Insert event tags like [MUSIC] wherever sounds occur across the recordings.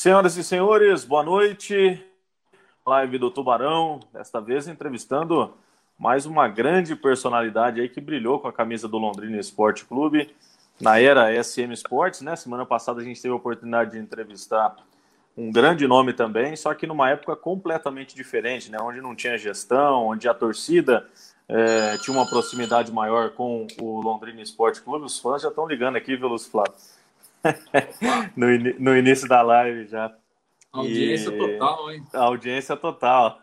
Senhoras e senhores, boa noite. Live do Tubarão, desta vez entrevistando mais uma grande personalidade aí que brilhou com a camisa do Londrina Esporte Clube na era SM Sports, né? Semana passada a gente teve a oportunidade de entrevistar um grande nome também, só que numa época completamente diferente, né? Onde não tinha gestão, onde a torcida é, tinha uma proximidade maior com o Londrina Esporte Clube. Os fãs já estão ligando aqui, Velos Flávio. No, in no início da live já. Audiência e... total, hein? Audiência total.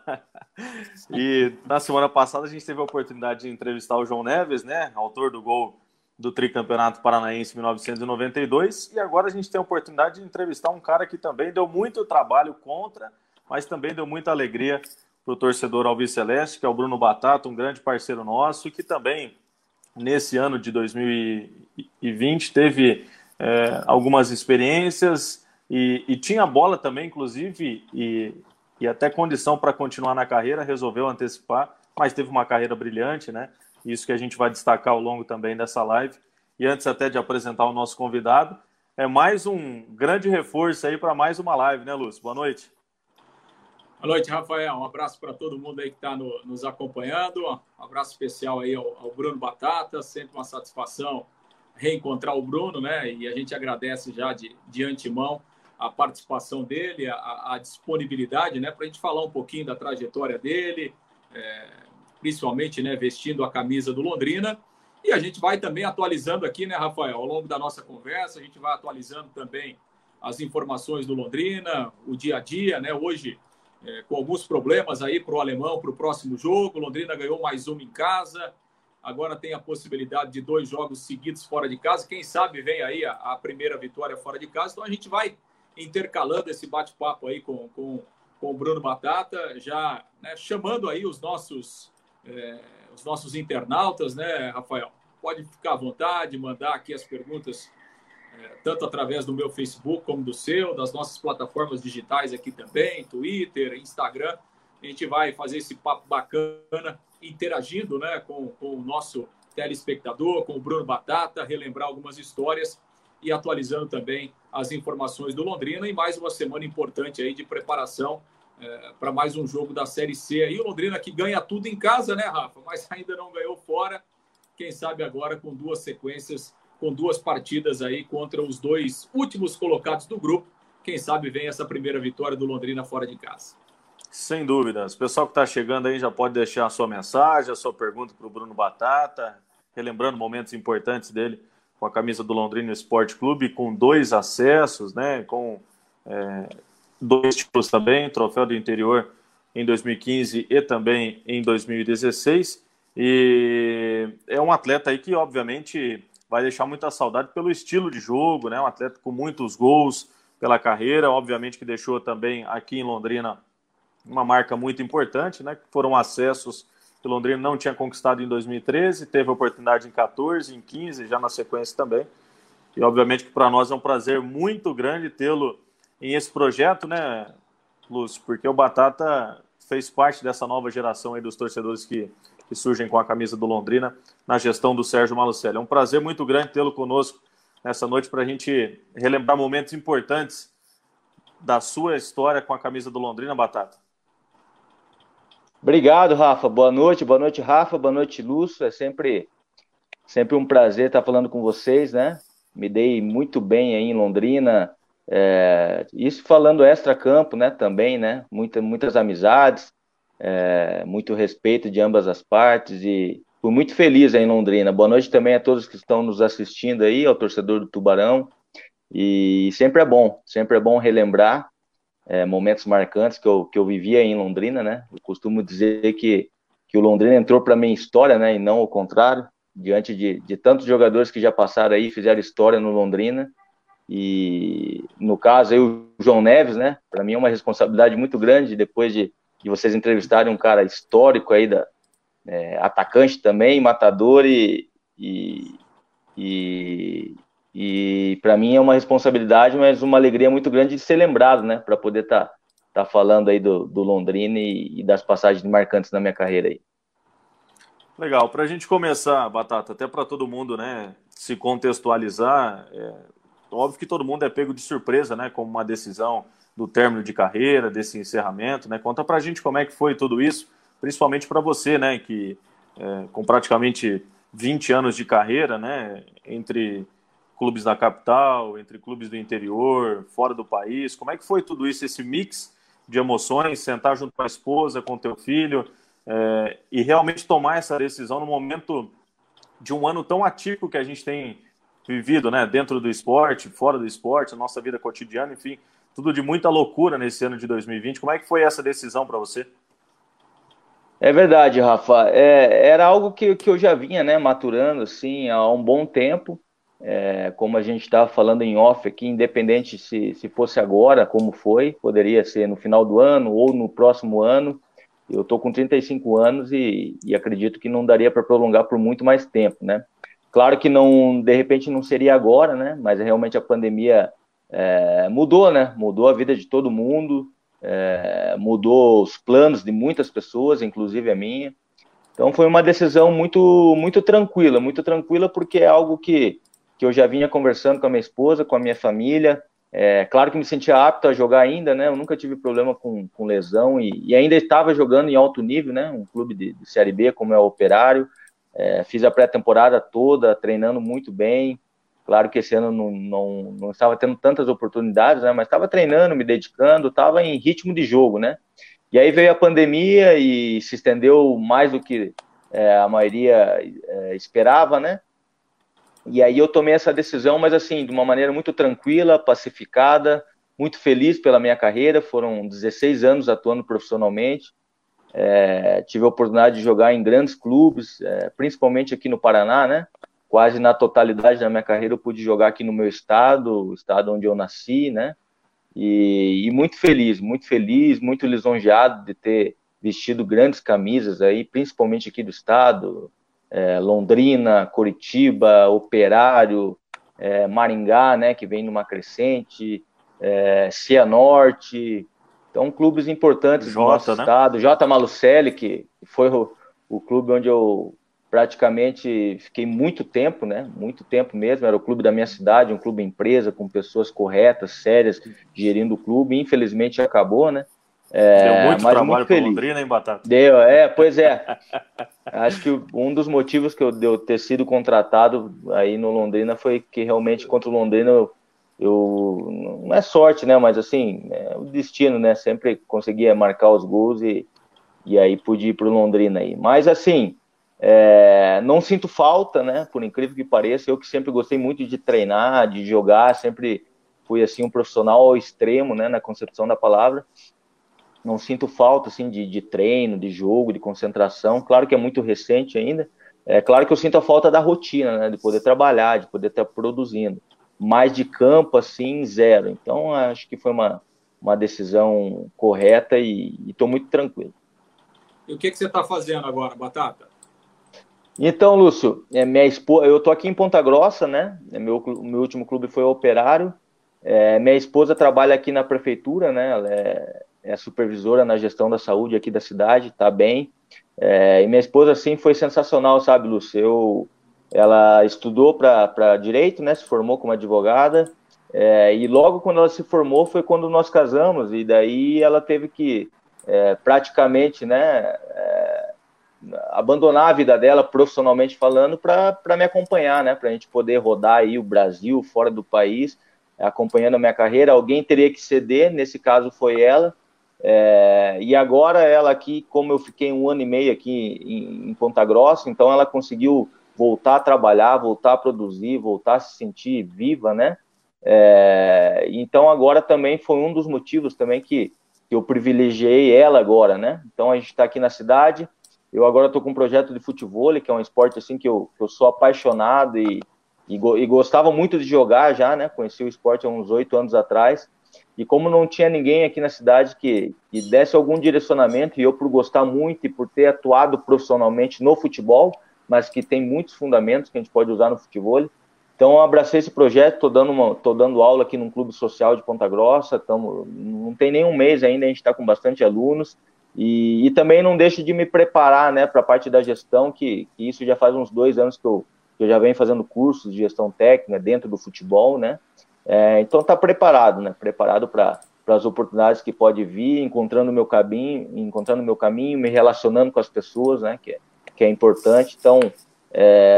e na semana passada a gente teve a oportunidade de entrevistar o João Neves, né? Autor do gol do Tricampeonato Paranaense 1992. E agora a gente tem a oportunidade de entrevistar um cara que também deu muito trabalho contra, mas também deu muita alegria para o torcedor Alves Celeste, que é o Bruno Batata, um grande parceiro nosso, que também nesse ano de 2020 teve é, algumas experiências e, e, tinha bola também, inclusive, e, e até condição para continuar na carreira, resolveu antecipar, mas teve uma carreira brilhante, né? Isso que a gente vai destacar ao longo também dessa live. E antes até de apresentar o nosso convidado, é mais um grande reforço aí para mais uma live, né, Lúcio? Boa noite. Boa noite, Rafael. Um abraço para todo mundo aí que está no, nos acompanhando. Um abraço especial aí ao, ao Bruno Batata. Sempre uma satisfação reencontrar o Bruno, né? E a gente agradece já de, de antemão a participação dele, a, a disponibilidade, né? Para a gente falar um pouquinho da trajetória dele, é, principalmente, né? Vestindo a camisa do Londrina. E a gente vai também atualizando aqui, né, Rafael? Ao longo da nossa conversa, a gente vai atualizando também as informações do Londrina, o dia a dia, né? Hoje, é, com alguns problemas aí para o alemão, para o próximo jogo. Londrina ganhou mais uma em casa agora tem a possibilidade de dois jogos seguidos fora de casa. Quem sabe vem aí a, a primeira vitória fora de casa. Então a gente vai intercalando esse bate-papo aí com, com, com o Bruno Batata, já né, chamando aí os nossos, é, os nossos internautas, né, Rafael? Pode ficar à vontade, mandar aqui as perguntas, é, tanto através do meu Facebook como do seu, das nossas plataformas digitais aqui também, Twitter, Instagram. A gente vai fazer esse papo bacana interagindo né, com, com o nosso telespectador, com o Bruno Batata, relembrar algumas histórias e atualizando também as informações do Londrina e mais uma semana importante aí de preparação é, para mais um jogo da Série C. Aí o Londrina que ganha tudo em casa, né, Rafa? Mas [LAUGHS] ainda não ganhou fora. Quem sabe agora com duas sequências, com duas partidas aí contra os dois últimos colocados do grupo. Quem sabe vem essa primeira vitória do Londrina fora de casa. Sem dúvidas. O pessoal que está chegando aí já pode deixar a sua mensagem, a sua pergunta para o Bruno Batata, relembrando momentos importantes dele com a camisa do Londrina Esporte Clube, com dois acessos, né, com é, dois títulos também, troféu do interior em 2015 e também em 2016. E é um atleta aí que, obviamente, vai deixar muita saudade pelo estilo de jogo, né? Um atleta com muitos gols pela carreira, obviamente que deixou também aqui em Londrina uma marca muito importante, né? Foram acessos que o Londrina não tinha conquistado em 2013, teve oportunidade em 14, em 15, já na sequência também. E obviamente que para nós é um prazer muito grande tê-lo em esse projeto, né, Lúcio? Porque o Batata fez parte dessa nova geração aí dos torcedores que, que surgem com a camisa do Londrina na gestão do Sérgio Malucelli. É um prazer muito grande tê-lo conosco nessa noite para a gente relembrar momentos importantes da sua história com a camisa do Londrina, Batata. Obrigado, Rafa. Boa noite, boa noite, Rafa. Boa noite, Lúcio. É sempre, sempre um prazer estar falando com vocês, né? Me dei muito bem aí em Londrina. É, isso falando extra-campo, né? Também, né? Muita, muitas amizades, é, muito respeito de ambas as partes e fui muito feliz aí em Londrina. Boa noite também a todos que estão nos assistindo aí, ao torcedor do Tubarão. E sempre é bom, sempre é bom relembrar é, momentos marcantes que eu, que eu vivia em Londrina, né? Eu costumo dizer que, que o Londrina entrou para minha história, né? E não o contrário, diante de, de tantos jogadores que já passaram aí, fizeram história no Londrina. E no caso aí o João Neves, né? Para mim é uma responsabilidade muito grande depois de, de vocês entrevistarem um cara histórico aí da é, atacante também, matador e, e, e, e para mim é uma responsabilidade, mas uma alegria muito grande de ser lembrado, né? Para poder estar tá, tá falando aí do, do Londrina e, e, das passagens marcantes na minha carreira aí. Legal. Para a gente começar, Batata, até para todo mundo, né, se contextualizar, é, óbvio que todo mundo é pego de surpresa, né, com uma decisão do término de carreira, desse encerramento, né? Conta pra gente como é que foi tudo isso, principalmente para você, né, que é, com praticamente 20 anos de carreira, né, entre clubes da capital, entre clubes do interior, fora do país, como é que foi tudo isso, esse mix de emoções, sentar junto com a esposa, com o teu filho, é, e realmente tomar essa decisão no momento de um ano tão atípico que a gente tem vivido, né, dentro do esporte, fora do esporte, nossa vida cotidiana, enfim, tudo de muita loucura nesse ano de 2020. Como é que foi essa decisão para você? É verdade, Rafa. É, era algo que, que eu já vinha, né, maturando assim há um bom tempo. É, como a gente estava falando em off aqui, independente se, se fosse agora, como foi, poderia ser no final do ano ou no próximo ano. Eu estou com 35 anos e, e acredito que não daria para prolongar por muito mais tempo, né? Claro que não, de repente não seria agora, né? Mas realmente a pandemia é, mudou, né? Mudou a vida de todo mundo, é, mudou os planos de muitas pessoas, inclusive a minha. Então foi uma decisão muito, muito tranquila, muito tranquila porque é algo que, que eu já vinha conversando com a minha esposa, com a minha família, é, claro que me sentia apto a jogar ainda, né? Eu nunca tive problema com, com lesão e, e ainda estava jogando em alto nível, né? Um clube de, de Série B como é o Operário. É, fiz a pré-temporada toda, treinando muito bem. Claro que esse ano não, não, não estava tendo tantas oportunidades, né? Mas estava treinando, me dedicando, estava em ritmo de jogo, né? E aí veio a pandemia e se estendeu mais do que é, a maioria é, esperava, né? E aí eu tomei essa decisão, mas assim, de uma maneira muito tranquila, pacificada, muito feliz pela minha carreira. Foram 16 anos atuando profissionalmente. É, tive a oportunidade de jogar em grandes clubes, é, principalmente aqui no Paraná, né? Quase na totalidade da minha carreira eu pude jogar aqui no meu estado, o estado onde eu nasci, né? E, e muito feliz, muito feliz, muito lisonjeado de ter vestido grandes camisas aí, principalmente aqui do estado, é, Londrina, Curitiba, Operário, é, Maringá, né, que vem numa crescente, é, Cianorte, então clubes importantes Jota, do nosso né? estado, J. Malucelli, que foi o, o clube onde eu praticamente fiquei muito tempo, né? Muito tempo mesmo. Era o clube da minha cidade, um clube empresa com pessoas corretas, sérias, gerindo o clube. Infelizmente acabou, né? É, Deu muito trabalho para Londrina, hein, Batata? Deu, é, pois é. [LAUGHS] Acho que um dos motivos que eu de eu ter sido contratado aí no Londrina foi que realmente contra o Londrina eu, eu não é sorte, né? Mas assim, é o destino, né? Sempre conseguia marcar os gols e, e aí pude ir para o Londrina aí. Mas assim, é, não sinto falta, né? Por incrível que pareça, eu que sempre gostei muito de treinar, de jogar, sempre fui assim um profissional ao extremo, né? Na concepção da palavra não sinto falta assim de, de, treino, de jogo, de concentração. Claro que é muito recente ainda. É claro que eu sinto a falta da rotina, né, de poder trabalhar, de poder estar produzindo. Mas de campo assim zero. Então acho que foi uma, uma decisão correta e estou muito tranquilo. E o que, que você está fazendo agora, Batata? Então, Lúcio, é minha esposa, eu estou aqui em Ponta Grossa, né? É meu, meu último clube foi o Operário. É, minha esposa trabalha aqui na prefeitura, né? Ela é é supervisora na gestão da saúde aqui da cidade, tá bem. É, e minha esposa, assim, foi sensacional, sabe, Lúcio? Eu, ela estudou para direito, né? Se formou como advogada. É, e logo quando ela se formou foi quando nós casamos. E daí ela teve que é, praticamente, né? É, abandonar a vida dela profissionalmente falando para me acompanhar, né? Para a gente poder rodar aí o Brasil fora do país, acompanhando a minha carreira. Alguém teria que ceder, nesse caso foi ela. É, e agora ela aqui, como eu fiquei um ano e meio aqui em, em, Ponta Grossa, então ela conseguiu voltar a trabalhar, voltar a produzir, voltar a se sentir viva, né? É, então agora também foi um dos motivos também que, que eu privilegiei ela agora, né? Então a gente está aqui na cidade, eu agora estou com um projeto de futebol, que é um esporte assim que eu, que eu sou apaixonado e, e, e gostava muito de jogar já, né? Conheci o esporte há uns oito anos atrás. E como não tinha ninguém aqui na cidade que, que desse algum direcionamento, e eu por gostar muito e por ter atuado profissionalmente no futebol, mas que tem muitos fundamentos que a gente pode usar no futebol, então eu abracei esse projeto, estou dando, uma, dando aula aqui num clube social de Ponta Grossa, tamo, não tem nem um mês ainda, a gente está com bastante alunos, e, e, também não deixo de me preparar né, para a parte da gestão, que, que, isso já faz uns dois anos que eu, que eu já venho fazendo cursos de gestão técnica dentro do futebol, né? É, então está preparado, né? Preparado para as oportunidades que pode vir, encontrando meu caminho, encontrando meu caminho, me relacionando com as pessoas, né? Que é, que é importante. Então,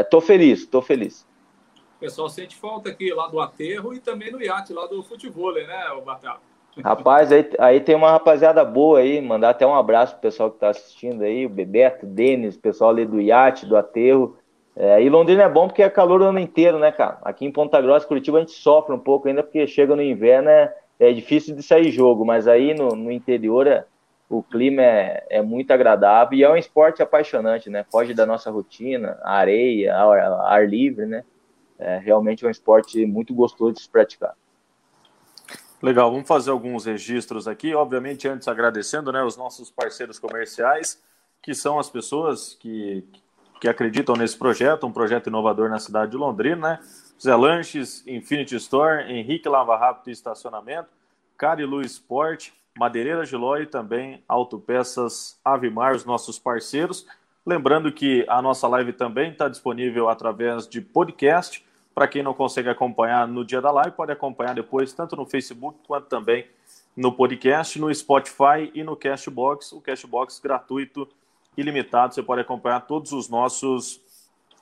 estou é, feliz, estou feliz. O pessoal sente falta aqui lá do aterro e também no iate lá do futebol, né, o Batata? Rapaz, aí, aí tem uma rapaziada boa aí, mandar até um abraço pro pessoal que está assistindo aí, o Bebeto, o Denis, o pessoal ali do iate, do aterro. É, e Londrina é bom porque é calor o ano inteiro, né, cara? Aqui em Ponta Grossa, Curitiba, a gente sofre um pouco ainda porque chega no inverno, é, é difícil de sair jogo, mas aí no, no interior é, o clima é, é muito agradável e é um esporte apaixonante, né? Foge da nossa rotina, areia, ar, ar livre, né? É realmente é um esporte muito gostoso de se praticar. Legal, vamos fazer alguns registros aqui. Obviamente, antes agradecendo né, os nossos parceiros comerciais, que são as pessoas que, que acreditam nesse projeto, um projeto inovador na cidade de Londrina, né? Zé Lanches, Infinity Store, Henrique Lava Rápido e Estacionamento, Carilu Sport, Madeireira Giló e também Autopeças Avimar, os nossos parceiros. Lembrando que a nossa live também está disponível através de podcast. Para quem não consegue acompanhar no dia da live, pode acompanhar depois, tanto no Facebook quanto também no podcast, no Spotify e no Cashbox. O Cashbox gratuito, ilimitado. Você pode acompanhar todos os nossos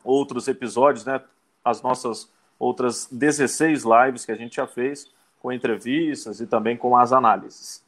outros episódios, né? As nossas outras 16 lives que a gente já fez, com entrevistas e também com as análises.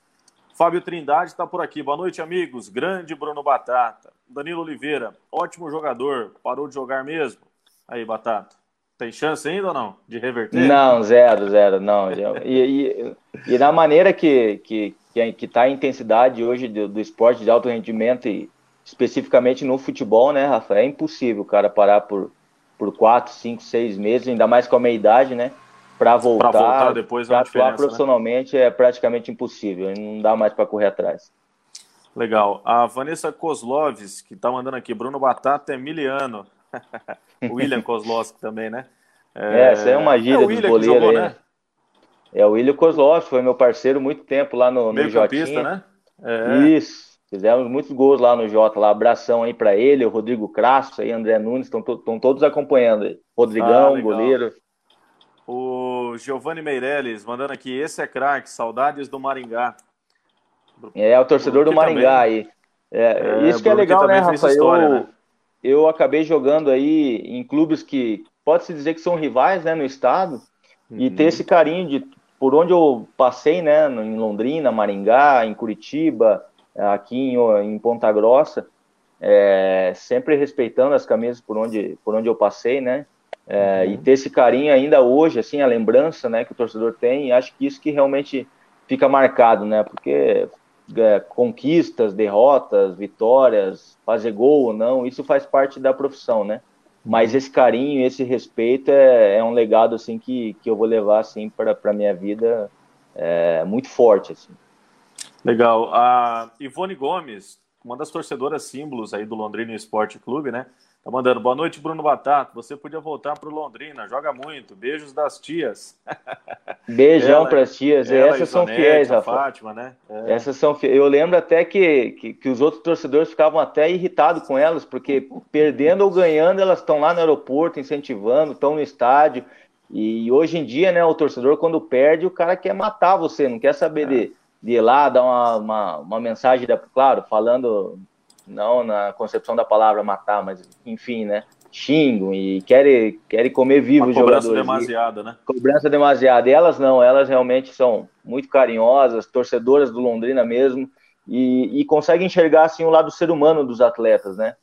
Fábio Trindade está por aqui. Boa noite, amigos. Grande Bruno Batata. Danilo Oliveira, ótimo jogador. Parou de jogar mesmo? Aí, Batata. Tem chance ainda ou não? De reverter? Não, zero, zero, não. E, e, e na maneira que que que está a intensidade hoje do, do, esporte de alto rendimento e especificamente no futebol, né, Rafa? É impossível o cara parar por, por quatro, cinco, seis meses, ainda mais com a meia idade, né? para voltar, voltar depois para atuar né? profissionalmente né? é praticamente impossível, não dá mais para correr atrás. Legal. A Vanessa Kozloves, que está mandando aqui, Bruno Batata é miliano. [LAUGHS] William Kozlovski também, né? É, é, essa é uma gíria é do goleiro jogou, né? É o William Kozlovski, foi meu parceiro muito tempo lá no, no Jotinha. né? É. Isso. Fizemos muitos gols lá no Jota, lá. Abração aí para ele, o Rodrigo Crasso, aí, André Nunes, estão to todos acompanhando aí. Rodrigão, ah, goleiro. O Giovanni Meirelles mandando aqui, esse é craque, saudades do Maringá. É, o torcedor do Maringá também. aí. É, é, isso que é legal, né, Rafael? História, eu, né? eu acabei jogando aí em clubes que pode-se dizer que são rivais né, no estado, uhum. e ter esse carinho de por onde eu passei, né, em Londrina, Maringá, em Curitiba, aqui em, em Ponta Grossa, é, sempre respeitando as camisas por onde, por onde eu passei, né, é, uhum. E ter esse carinho ainda hoje, assim, a lembrança né, que o torcedor tem, acho que isso que realmente fica marcado, né? Porque é, conquistas, derrotas, vitórias, fazer gol ou não, isso faz parte da profissão, né? Mas uhum. esse carinho, esse respeito é, é um legado assim que, que eu vou levar assim para a minha vida é, muito forte assim. Legal. A Ivone Gomes, uma das torcedoras símbolos aí do Londrina Esporte Clube, né? Tá mandando boa noite, Bruno Batata. Você podia voltar para o Londrina, joga muito. Beijos das tias. [LAUGHS] Beijão para as tias. Ela, Essas são Zonete, fiéis, Rafa. Fátima, né? É. Essas são fiéis. Eu lembro até que, que, que, os outros torcedores ficavam até irritados com elas, porque perdendo ou ganhando, elas estão lá no aeroporto incentivando, estão no estádio. E hoje em dia, né, o torcedor, quando perde, o cara quer matar você, não quer saber é. de, de ir lá, dar uma, uma, uma mensagem, da, claro, falando não na concepção da palavra matar, mas enfim, né? Xingam e querem, querem comer vivo os jogadores. Cobrança demasiada, né? Cobrança demasiada. E elas não, elas realmente são muito carinhosas, torcedoras do Londrina mesmo, e, e conseguem enxergar assim o lado ser humano dos atletas, né?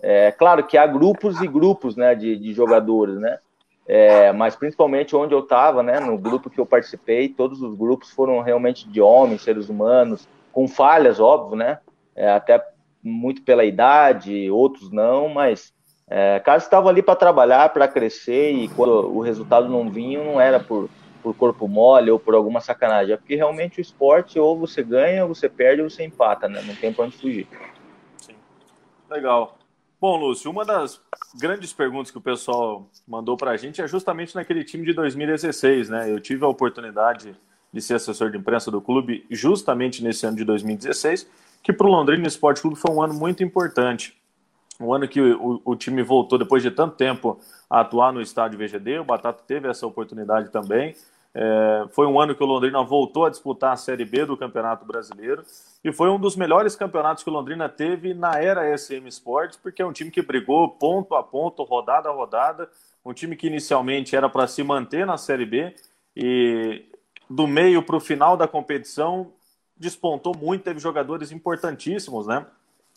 É claro que há grupos e grupos, né, de, de jogadores, né? É, mas principalmente onde eu estava, né, no grupo que eu participei, todos os grupos foram realmente de homens, seres humanos, com falhas, óbvio, né? É, até muito pela idade, outros não, mas é, caras estavam ali para trabalhar, para crescer, e quando o resultado não vinha, não era por, por corpo mole ou por alguma sacanagem, é porque realmente o esporte ou você ganha, ou você perde, ou você empata, né? Não tem para onde fugir. Sim. Legal. Bom, Lúcio, uma das grandes perguntas que o pessoal mandou para a gente é justamente naquele time de 2016, né? Eu tive a oportunidade de ser assessor de imprensa do clube justamente nesse ano de 2016 que para o Londrina Esporte Clube foi um ano muito importante. Um ano que o, o, time voltou depois de tanto tempo a atuar no estádio VGD, o Batata teve essa oportunidade também. É, foi um ano que o Londrina voltou a disputar a Série B do Campeonato Brasileiro e foi um dos melhores campeonatos que o Londrina teve na era SM Sports, porque é um time que brigou ponto a ponto, rodada a rodada, um time que inicialmente era para se manter na Série B e do meio para o final da competição despontou muito, teve jogadores importantíssimos, né?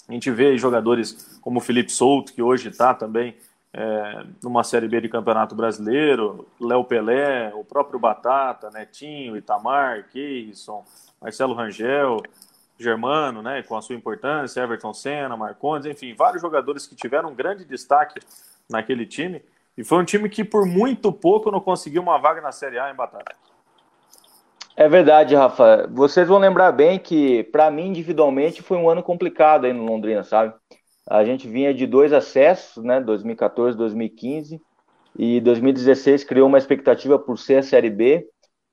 A gente vê jogadores como o Felipe Souto, que hoje está também é, numa Série B de Campeonato Brasileiro, Léo Pelé, o próprio Batata, Netinho, Itamar, Keirson, Marcelo Rangel, Germano, né, com a sua importância, Everton Senna, Marcondes, enfim, vários jogadores que tiveram um grande destaque naquele time. E foi um time que por muito pouco não conseguiu uma vaga na Série A em Batata. É verdade, Rafa. Vocês vão lembrar bem que, para mim, individualmente, foi um ano complicado aí no Londrina, sabe? A gente vinha de dois acessos, né? 2014, 2015, e 2016 criou uma expectativa por ser a Série B.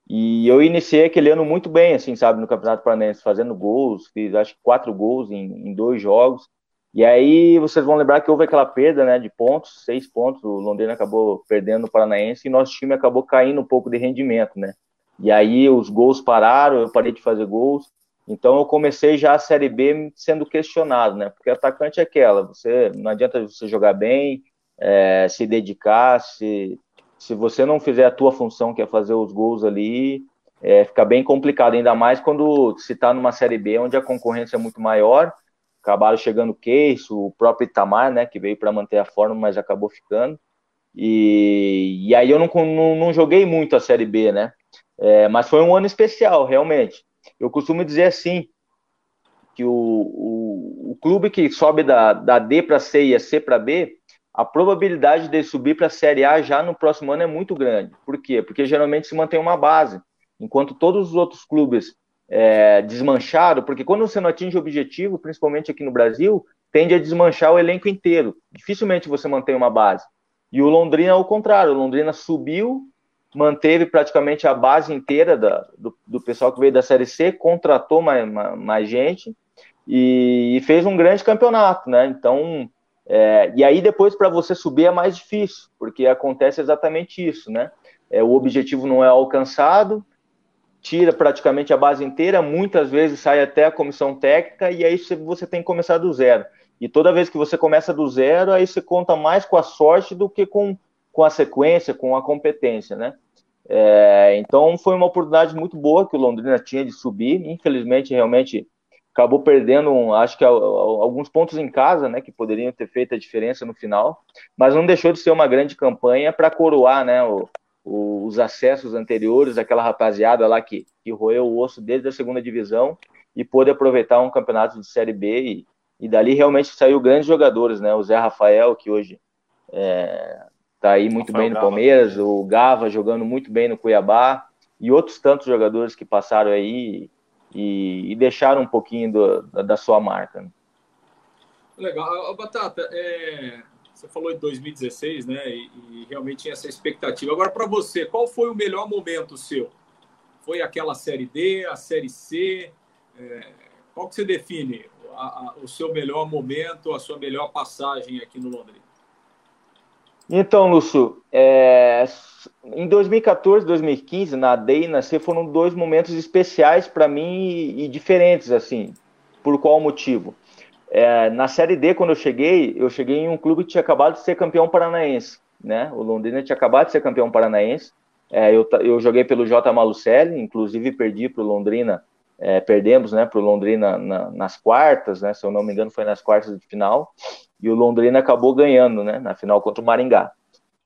E eu iniciei aquele ano muito bem, assim, sabe, no Campeonato Paranaense, fazendo gols, fiz acho que quatro gols em, em dois jogos. E aí vocês vão lembrar que houve aquela perda, né, de pontos, seis pontos, o Londrina acabou perdendo o Paranaense e nosso time acabou caindo um pouco de rendimento, né. E aí os gols pararam, eu parei de fazer gols. Então eu comecei já a Série B sendo questionado, né? Porque atacante é aquela, você não adianta você jogar bem, é, se dedicar, se, se você não fizer a tua função, que é fazer os gols ali, é, fica bem complicado, ainda mais quando se está numa Série B onde a concorrência é muito maior. Acabaram chegando o Case, o próprio Itamar, né? Que veio para manter a forma, mas acabou ficando. E, e aí eu não, não, não joguei muito a Série B, né? É, mas foi um ano especial, realmente. Eu costumo dizer assim, que o, o, o clube que sobe da, da D para C e a C para B, a probabilidade de subir para a Série A já no próximo ano é muito grande. Por quê? Porque geralmente se mantém uma base, enquanto todos os outros clubes é, desmancharam, porque quando você não atinge o objetivo, principalmente aqui no Brasil, tende a desmanchar o elenco inteiro. Dificilmente você mantém uma base. E o Londrina, ao contrário, o Londrina subiu manteve praticamente a base inteira da, do, do, pessoal que veio da Série C, contratou mais, mais, gente e, e, fez um grande campeonato, né? Então, é, e aí depois para você subir é mais difícil, porque acontece exatamente isso, né? É, o objetivo não é alcançado, tira praticamente a base inteira, muitas vezes sai até a comissão técnica e aí você tem que começar do zero. E toda vez que você começa do zero, aí você conta mais com a sorte do que com, com a sequência, com a competência, né? É, então foi uma oportunidade muito boa que o Londrina tinha de subir. Infelizmente, realmente acabou perdendo, acho que alguns pontos em casa, né, que poderiam ter feito a diferença no final, mas não deixou de ser uma grande campanha para coroar, né, o, o, os acessos anteriores, aquela rapaziada lá que, que roeu o osso desde a segunda divisão e pôde aproveitar um campeonato de Série B e, e dali realmente saiu grandes jogadores, né, o Zé Rafael, que hoje é, tá aí muito Rafael bem no Palmeiras, o Gava jogando muito bem no Cuiabá, e outros tantos jogadores que passaram aí e, e deixaram um pouquinho do, da, da, sua marca. Né? Legal. Batata, é, você falou de 2016, né? E, e realmente tinha essa expectativa. Agora, para você, qual foi o melhor momento seu? Foi aquela Série D, a Série C? É, qual que você define a, a, o seu melhor momento, a sua melhor passagem aqui no Londrina? Então, Lúcio, é, em 2014, 2015, na DEI e na C foram dois momentos especiais para mim e, e, diferentes, assim. Por qual motivo? É, na Série D, quando eu cheguei, eu cheguei em um clube que tinha acabado de ser campeão paranaense, né? O Londrina tinha acabado de ser campeão paranaense. É, eu, eu joguei pelo J. Malucelli, inclusive perdi para o Londrina, é, perdemos, né, para o Londrina na, nas quartas, né? Se eu não me engano, foi nas quartas de final e o Londrina acabou ganhando, né, na final contra o Maringá.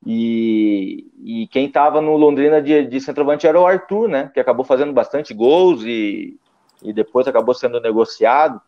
E, e quem estava no Londrina de, de centroavante era o Arthur, né, que acabou fazendo bastante gols e, e depois acabou sendo negociado.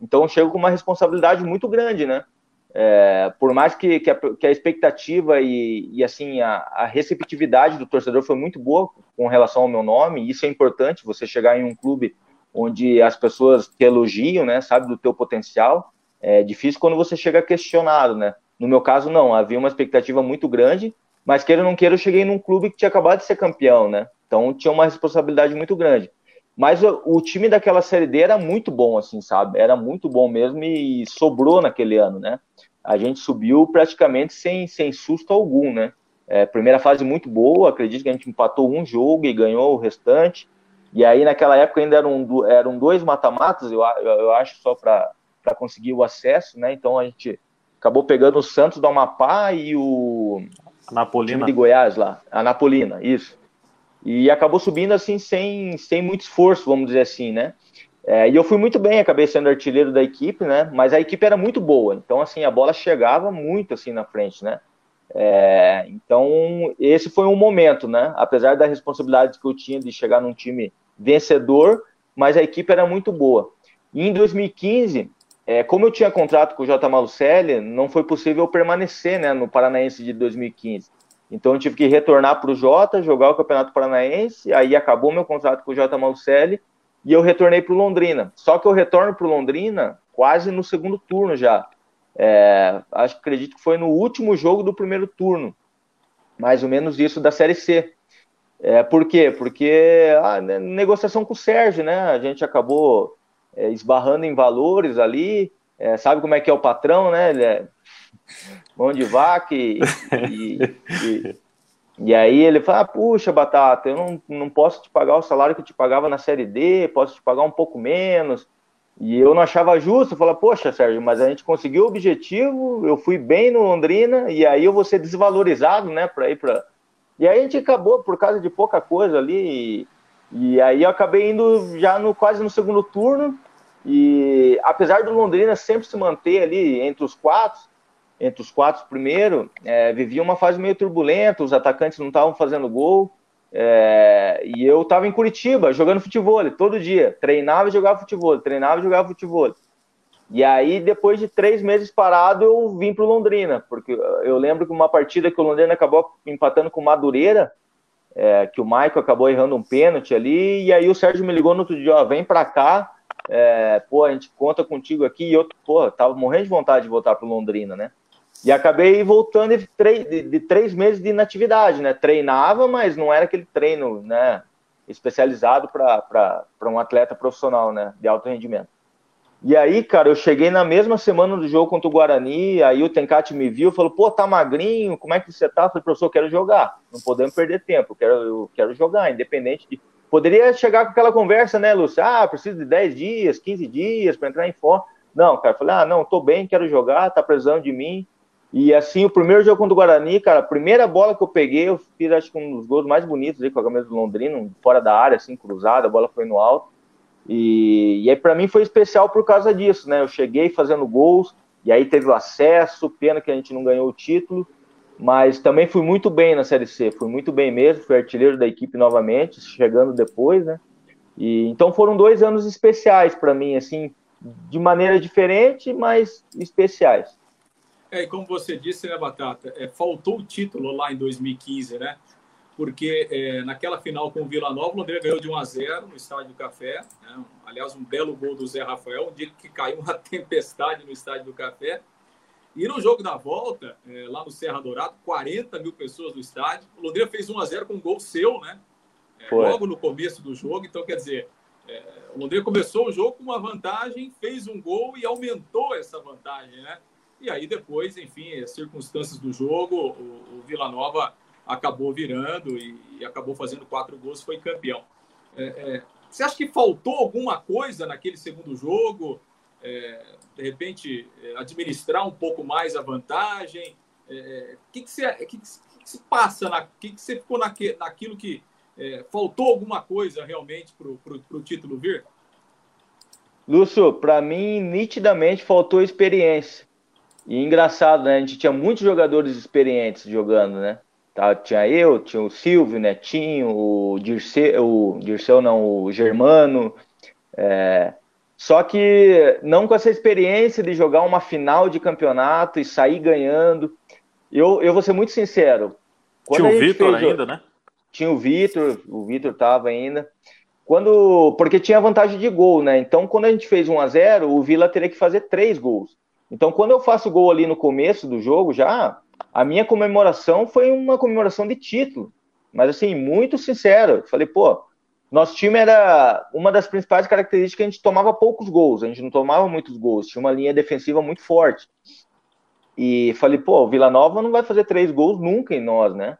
Então chego com uma responsabilidade muito grande, né? É, por mais que, que, a, que a expectativa e, e assim a, a, receptividade do torcedor foi muito boa com relação ao meu nome, isso é importante, você chegar em um clube onde as pessoas te elogiam, né, sabe do teu potencial, é difícil quando você chega questionado, né? No meu caso, não. Havia uma expectativa muito grande, mas queira ou não queira, eu cheguei num clube que tinha acabado de ser campeão, né? Então tinha uma responsabilidade muito grande. Mas o, o time daquela Série D era muito bom, assim, sabe? Era muito bom mesmo e sobrou naquele ano, né? A gente subiu praticamente sem, sem susto algum, né? É, primeira fase muito boa, acredito que a gente empatou um jogo e ganhou o restante. E aí, naquela época, ainda eram, eram dois mata-matas, eu, eu acho, só para conseguir o acesso, né? Então a gente acabou pegando o Santos do Amapá e o. Napolina. de Goiás lá, a Napolina, isso. E acabou subindo assim, sem, sem muito esforço, vamos dizer assim, né? É, e eu fui muito bem, acabei sendo artilheiro da equipe, né? Mas a equipe era muito boa, então assim a bola chegava muito assim na frente, né? É, então esse foi um momento, né? Apesar da responsabilidade que eu tinha de chegar num time vencedor, mas a equipe era muito boa. E em 2015, é, como eu tinha contrato com o J. Malucelli, não foi possível permanecer, né, no Paranaense de 2015. Então eu tive que retornar para o Jota, jogar o Campeonato Paranaense, aí acabou meu contrato com o J. Malucelli e eu retornei para o Londrina. Só que eu retorno para o Londrina quase no segundo turno já. É, acho acredito que foi no último jogo do primeiro turno, mais ou menos isso da Série C. É, por quê? Porque a ah, né, negociação com o Sérgio, né? A gente acabou é, esbarrando em valores ali. É, sabe como é que é o patrão, né? Ele é mão de vaca e, e, e e aí ele fala, ah, puxa, Batata, eu não, não posso te pagar o salário que eu te pagava na Série D, posso te pagar um pouco menos. E eu não achava justo, eu falava, poxa, Sérgio, mas a gente conseguiu o objetivo, eu fui bem no Londrina, e aí eu vou ser desvalorizado, né, para ir para... E aí a gente acabou por causa de pouca coisa ali, e, e aí eu acabei indo já no quase no segundo turno, e apesar do Londrina sempre se manter ali entre os quatro, entre os quatro primeiro, é, vivia uma fase meio turbulenta, os atacantes não estavam fazendo gol, é, e eu estava em Curitiba jogando futebol todo dia, treinava e jogava futebol, treinava e jogava futebol. E aí, depois de três meses parado, eu vim para Londrina, porque eu lembro que uma partida que o Londrina acabou empatando com o Madureira, é, que o Maicon acabou errando um pênalti ali, e aí o Sérgio me ligou no outro dia, ó, vem para cá, é, pô, a gente conta contigo aqui, e eu, pô, tava morrendo de vontade de voltar para Londrina, né? E acabei voltando de três, de, de três meses de inatividade, né? Treinava, mas não era aquele treino, né? Especializado para um atleta profissional, né? De alto rendimento. E aí, cara, eu cheguei na mesma semana do jogo contra o Guarani, aí o Tencate me viu, falou, pô, tá magrinho, como é que você tá? Eu falei, professor, eu quero jogar, não podemos perder tempo, eu quero, eu quero jogar, independente de... Poderia chegar com aquela conversa, né, Lúcio? Ah, preciso de 10 dias, 15 dias para entrar em forma. Não, cara, falei, ah, não, tô bem, quero jogar, tá precisando de mim. E assim, o primeiro jogo contra o Guarani, cara, a primeira bola que eu peguei, eu fiz acho que um dos gols mais bonitos aí com a camisa do Londrina, fora da área, assim, cruzada, a bola foi no alto. E, e aí para mim foi especial por causa disso, né? Eu cheguei fazendo gols, e aí teve o acesso, pena que a gente não ganhou o título, mas também fui muito bem na Série C, fui muito bem mesmo, fui artilheiro da equipe novamente, chegando depois, né? E, então foram dois anos especiais para mim, assim, de maneira diferente, mas especiais. É, e como você disse, né, Batata, é, faltou o título lá em 2015, né? Porque é, naquela final com o Vila Nova, o Londrina ganhou de 1 a 0 no Estádio do Café. Né? Aliás, um belo gol do Zé Rafael, um dia que caiu uma [LAUGHS] tempestade no Estádio do Café. E no jogo da volta, é, lá no Serra Dourado, 40 mil pessoas no estádio. O Londrina fez 1 a 0 com um gol seu, né? É, logo no começo do jogo. Então, quer dizer, é, o Londrina começou o jogo com uma vantagem, fez um gol e aumentou essa vantagem, né? E aí depois, enfim, as circunstâncias do jogo, o, o Vila Nova acabou virando e, e, acabou fazendo quatro gols, foi campeão. É, é, você acha que faltou alguma coisa naquele segundo jogo? É, de repente, é, administrar um pouco mais a vantagem? O é, é, que, que, você, que, que, que se passa? O que, que você ficou naque, naquilo que faltou alguma coisa realmente para o título vir? Lúcio, para mim, nitidamente faltou experiência. E engraçado, né? A gente tinha muitos jogadores experientes jogando, né? Tá, tinha eu, tinha o Silvio, Netinho, o Dirceu, o Dirceu não, o Germano. É... Só que não com essa experiência de jogar uma final de campeonato e sair ganhando. Eu, eu vou ser muito sincero. tinha o Vitor fez... ainda, né? Tinha o Vitor, o Vitor tava ainda. Quando, porque tinha vantagem de gol, né? Então, quando a gente fez 1 a 0 o Vila teria que fazer três gols. Então, quando eu faço gol ali no começo do jogo, já a minha comemoração foi uma comemoração de título. Mas assim, muito sincero. Falei, pô, nosso time era uma das principais características que a gente tomava poucos gols, a gente não tomava muitos gols, tinha uma linha defensiva muito forte. e falei, pô, o Vila Nova não vai fazer três gols nunca em nós, né?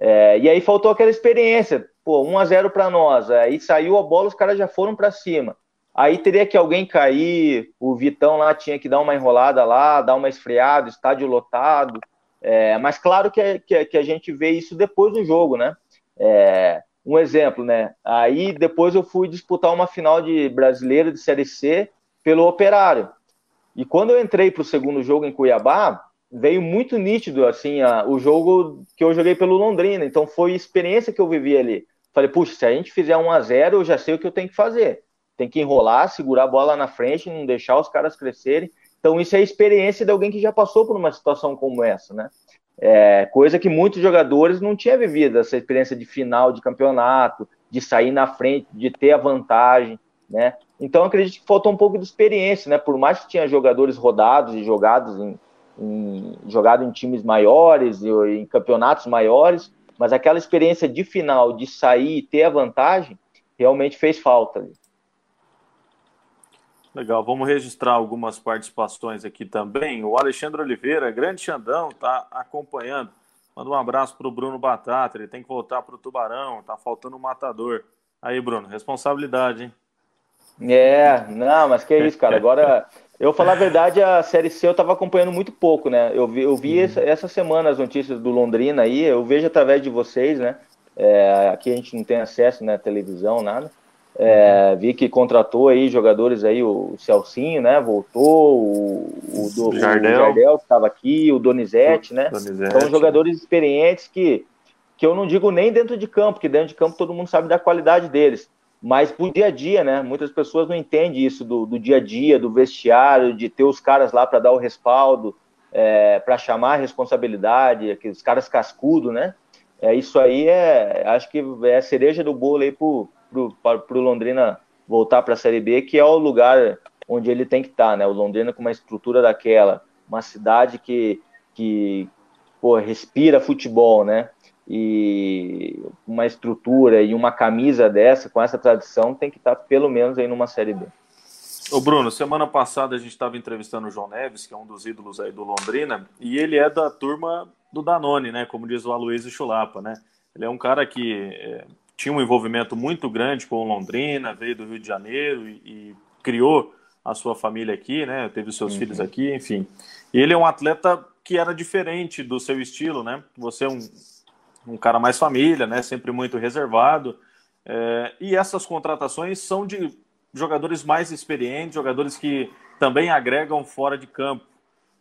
É, e aí faltou aquela experiência, pô, 1 a 0 para nós, aí saiu a bola, os caras já foram para cima. Aí teria que alguém cair, o Vitão lá tinha que dar uma enrolada lá, dar uma esfriada, estádio lotado. É, mas claro que, que, que, a gente vê isso depois do jogo, né? É, um exemplo, né? Aí depois eu fui disputar uma final de brasileiro de Série C pelo Operário. E quando eu entrei para o segundo jogo em Cuiabá, veio muito nítido assim a, o jogo que eu joguei pelo Londrina. Então foi experiência que eu vivi ali. Falei, puxa, se a gente fizer 1 a 0 eu já sei o que eu tenho que fazer. Tem que enrolar, segurar a bola na frente, não deixar os caras crescerem. Então isso é experiência de alguém que já passou por uma situação como essa, né? É, coisa que muitos jogadores não tinham vivido, essa experiência de final de campeonato, de sair na frente, de ter a vantagem, né? Então acredito que faltou um pouco de experiência, né? Por mais que tinha jogadores rodados e jogados em, em jogado em times maiores e em campeonatos maiores, mas aquela experiência de final, de sair e ter a vantagem, realmente fez falta. Legal, vamos registrar algumas participações aqui também. O Alexandre Oliveira, grande Xandão, está acompanhando. Manda um abraço para o Bruno Batata, ele tem que voltar para o Tubarão, tá faltando um matador. Aí, Bruno, responsabilidade, hein? É, não, mas que isso, cara. Agora, eu falar a verdade, a Série C eu estava acompanhando muito pouco, né? Eu vi, eu vi essa, essa, semana as notícias do Londrina aí, eu vejo através de vocês, né? É, aqui a gente não tem acesso, né? Televisão, nada. É, vi que contratou aí jogadores aí, o Celcinho, né? Voltou, o, o, do, o Jardel. Jardel que estava aqui, o Donizete, né? Donizete. São jogadores experientes que, que eu não digo nem dentro de campo, porque dentro de campo todo mundo sabe da qualidade deles. Mas pro dia a dia, né? Muitas pessoas não entendem isso do, do dia a dia, do vestiário, de ter os caras lá para dar o respaldo, é, para chamar a responsabilidade, aqueles caras cascudo, né? É, isso aí é, acho que é a cereja do bolo aí pro, para o Londrina voltar para a Série B, que é o lugar onde ele tem que estar, tá, né? O Londrina com uma estrutura daquela, uma cidade que, que pô, respira futebol, né? E uma estrutura e uma camisa dessa, com essa tradição, tem que estar tá pelo menos aí numa Série B. Ô Bruno, semana passada a gente estava entrevistando o João Neves, que é um dos ídolos aí do Londrina, e ele é da turma do Danone, né? Como diz o Aloysio Chulapa, né? Ele é um cara que é, tinha um envolvimento muito grande com Londrina, veio do Rio de Janeiro e, e criou a sua família aqui, né? Teve os seus uhum. filhos aqui, enfim. Ele é um atleta que era diferente do seu estilo, né? Você é um, um cara mais família, né? Sempre muito reservado. É, e essas contratações são de jogadores mais experientes, jogadores que também agregam fora de campo.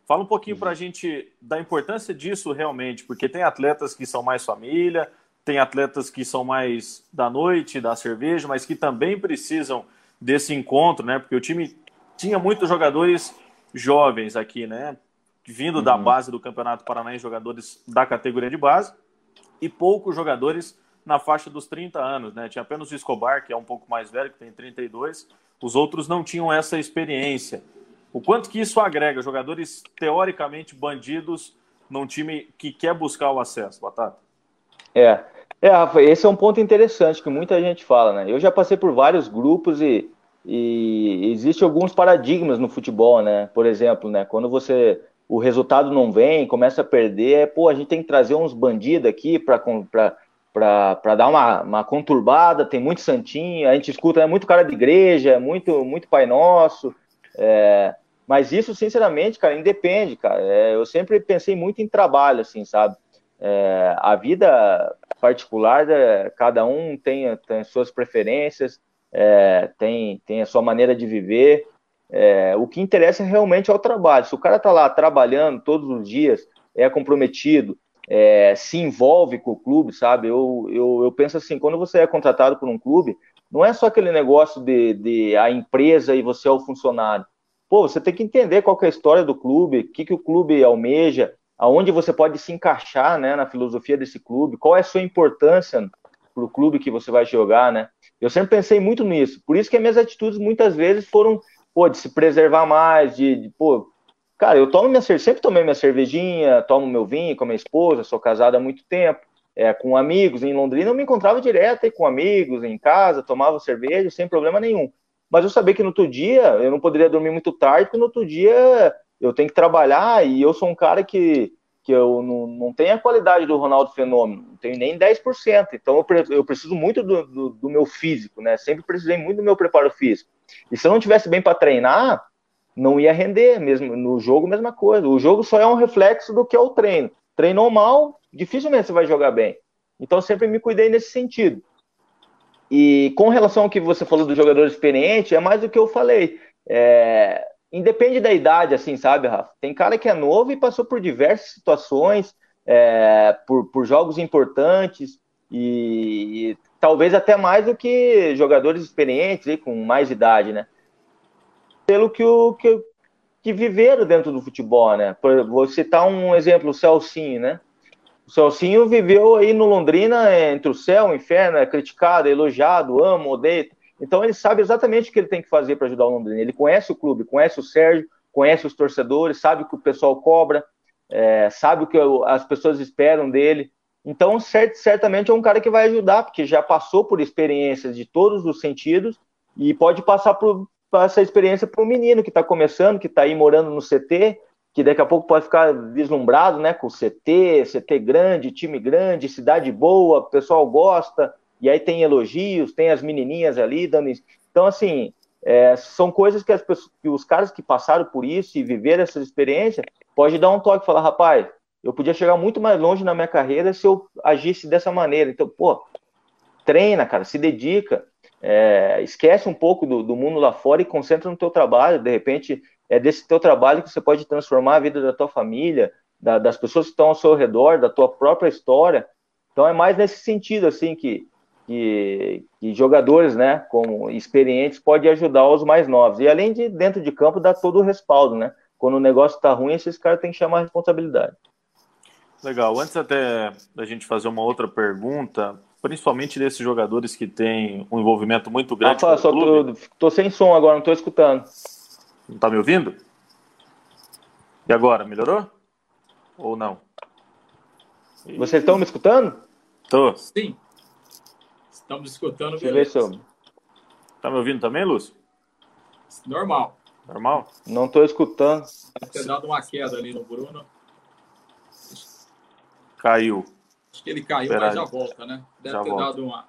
Fala um pouquinho uhum. para a gente da importância disso realmente, porque tem atletas que são mais família, tem atletas que são mais da noite, da cerveja, mas que também precisam desse encontro, né? Porque o time tinha muitos jogadores jovens aqui, né? Vindo uhum. da base do Campeonato Paranaense, jogadores da categoria de base, e poucos jogadores na faixa dos 30 anos, né? Tinha apenas o Escobar, que é um pouco mais velho, que tem 32, os outros não tinham essa experiência. O quanto que isso agrega jogadores teoricamente bandidos num time que quer buscar o acesso, Batata? É, é, Rafa, esse é um ponto interessante que muita gente fala, né? Eu já passei por vários grupos e, e existem alguns paradigmas no futebol, né? Por exemplo, né? Quando você o resultado não vem, começa a perder, é, pô, a gente tem que trazer uns bandidos aqui para dar uma, uma conturbada, tem muito santinho, a gente escuta, é né, muito cara de igreja, muito, muito pai nosso, é, mas isso, sinceramente, cara, independe, cara. É, eu sempre pensei muito em trabalho, assim, sabe? É, a vida particular, né, cada um tem, tem suas preferências, é, tem, tem a sua maneira de viver. É, o que interessa realmente é o trabalho. Se o cara está lá trabalhando todos os dias, é comprometido, é, se envolve com o clube, sabe? Eu, eu, eu penso assim, quando você é contratado por um clube, não é só aquele negócio de, de a empresa e você é o funcionário. Pô, você tem que entender qual que é a história do clube, o que, que o clube almeja, aonde você pode se encaixar né, na filosofia desse clube, qual é a sua importância para o clube que você vai jogar, né? Eu sempre pensei muito nisso, por isso que as minhas atitudes muitas vezes foram, pô, de se preservar mais, de, de pô, cara, eu tomo minha sempre tomei minha cervejinha, tomo meu vinho com a minha esposa, sou casado há muito tempo, é, com amigos em Londrina, eu me encontrava direto aí com amigos em casa, tomava cerveja sem problema nenhum. Mas eu sabia que no outro dia eu não poderia dormir muito tarde, porque no outro dia eu tenho que trabalhar e eu sou um cara que, que eu não, não tenho a qualidade do Ronaldo Fenômeno, não tenho nem 10%. Então eu, eu preciso muito do, do, do, meu físico, né? Sempre precisei muito do meu preparo físico. E se eu não tivesse bem para treinar, não ia render mesmo. No jogo, mesma coisa. O jogo só é um reflexo do que é o treino. Treinou mal, dificilmente você vai jogar bem. Então sempre me cuidei nesse sentido. E com relação ao que você falou do jogador experiente, é mais do que eu falei. É, independe da idade, assim, sabe, Rafa? Tem cara que é novo e passou por diversas situações, é, por, por jogos importantes, e, e, talvez até mais do que jogadores experientes, e com mais idade, né? Pelo que, o, que, que viveram dentro do futebol, né? Por, vou citar um exemplo, o Celcinho, né? O Celcinho viveu aí no Londrina entre o céu e o inferno, é criticado, é elogiado, ama, odeia. Então ele sabe exatamente o que ele tem que fazer para ajudar o Londrina. Ele conhece o clube, conhece o Sérgio, conhece os torcedores, sabe o que o pessoal cobra, é, sabe o que as pessoas esperam dele. Então, cert, certamente é um cara que vai ajudar, porque já passou por experiências de todos os sentidos e pode passar por, por essa experiência para o menino que está começando, que está aí morando no CT, que daqui a pouco pode ficar vislumbrado né, com CT, CT grande, time grande, cidade boa, o pessoal gosta, e aí tem elogios, tem as menininhas ali dando. Então, assim, é, são coisas que, as pessoas, que os caras que passaram por isso e viveram essa experiência pode dar um toque falar, rapaz, eu podia chegar muito mais longe na minha carreira se eu agisse dessa maneira. Então, pô, treina, cara, se dedica, é, esquece um pouco do, do, mundo lá fora e concentra no teu trabalho. De repente, é desse teu trabalho que você pode transformar a vida da tua família, da, das pessoas que estão ao seu redor, da tua própria história. Então, é mais nesse sentido, assim, que que, que, jogadores, né, como experientes, pode ajudar os mais novos. E além de dentro de campo dar todo o respaldo, né? Quando o negócio está ruim, esses caras têm que chamar a responsabilidade. Legal. Antes até da gente fazer uma outra pergunta, principalmente desses jogadores que têm um envolvimento muito grande. Ah, só tô, tô, sem som agora, não estou escutando. Não está me ouvindo? E agora, melhorou? Ou não? Vocês estão me escutando? Tô. Sim. Estamos escutando. Deixa beleza. eu ver se eu... Tá me ouvindo também, Lúcio? Normal. Normal? Não estou escutando. Deve ter dado uma queda ali no Bruno. Caiu. Acho que ele caiu, mas já volta, né? Deve já ter volta. dado uma.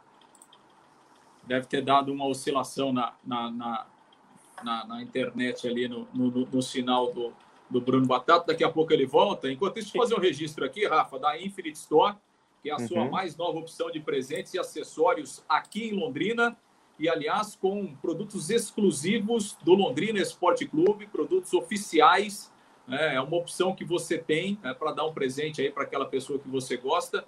Deve ter dado uma oscilação na, na, na, na, na internet ali no, no, no, sinal do, do Bruno Batata. Daqui a pouco ele volta. Enquanto isso, fazer um registro aqui, Rafa, da Infinite Store que é a uhum. sua mais nova opção de presentes e acessórios aqui em Londrina. E, aliás, com produtos exclusivos do Londrina Esporte Clube, produtos oficiais. Né? É uma opção que você tem é, para dar um presente aí para aquela pessoa que você gosta.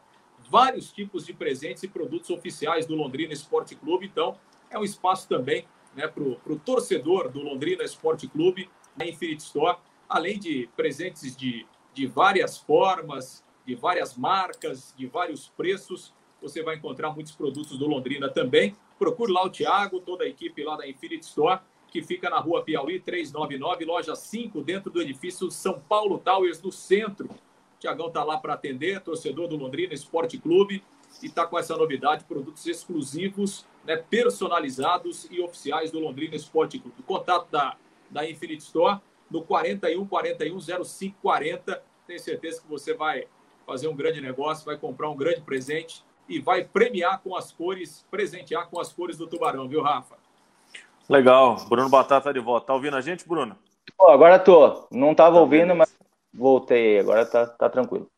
Vários tipos de presentes e produtos oficiais do Londrina Esporte Clube. Então, é um espaço também né, para o torcedor do Londrina Esporte Clube, na Infinite Store, além de presentes de, de várias formas, de várias marcas, de vários preços. Você vai encontrar muitos produtos do Londrina também. Procure lá o Thiago, toda a equipe lá da Infinity Store, que fica na rua Piauí 399, loja 5, dentro do edifício São Paulo Towers, no centro. O Tiagão está lá para atender, torcedor do Londrina Esporte Clube, e está com essa novidade, produtos exclusivos, né, personalizados e oficiais do Londrina Esporte Clube. O contato da, da Infinity Store no 41 41 05 40. Tenho certeza que você vai fazer um grande negócio, vai comprar um grande presente e vai premiar com as cores, presentear com as cores do Tubarão, viu, Rafa? Legal. Bruno Batata de volta. Tá ouvindo a gente, Bruno? Pô, agora tô. Não tava tá ouvindo, beleza. mas voltei. Agora tá, tá tranquilo.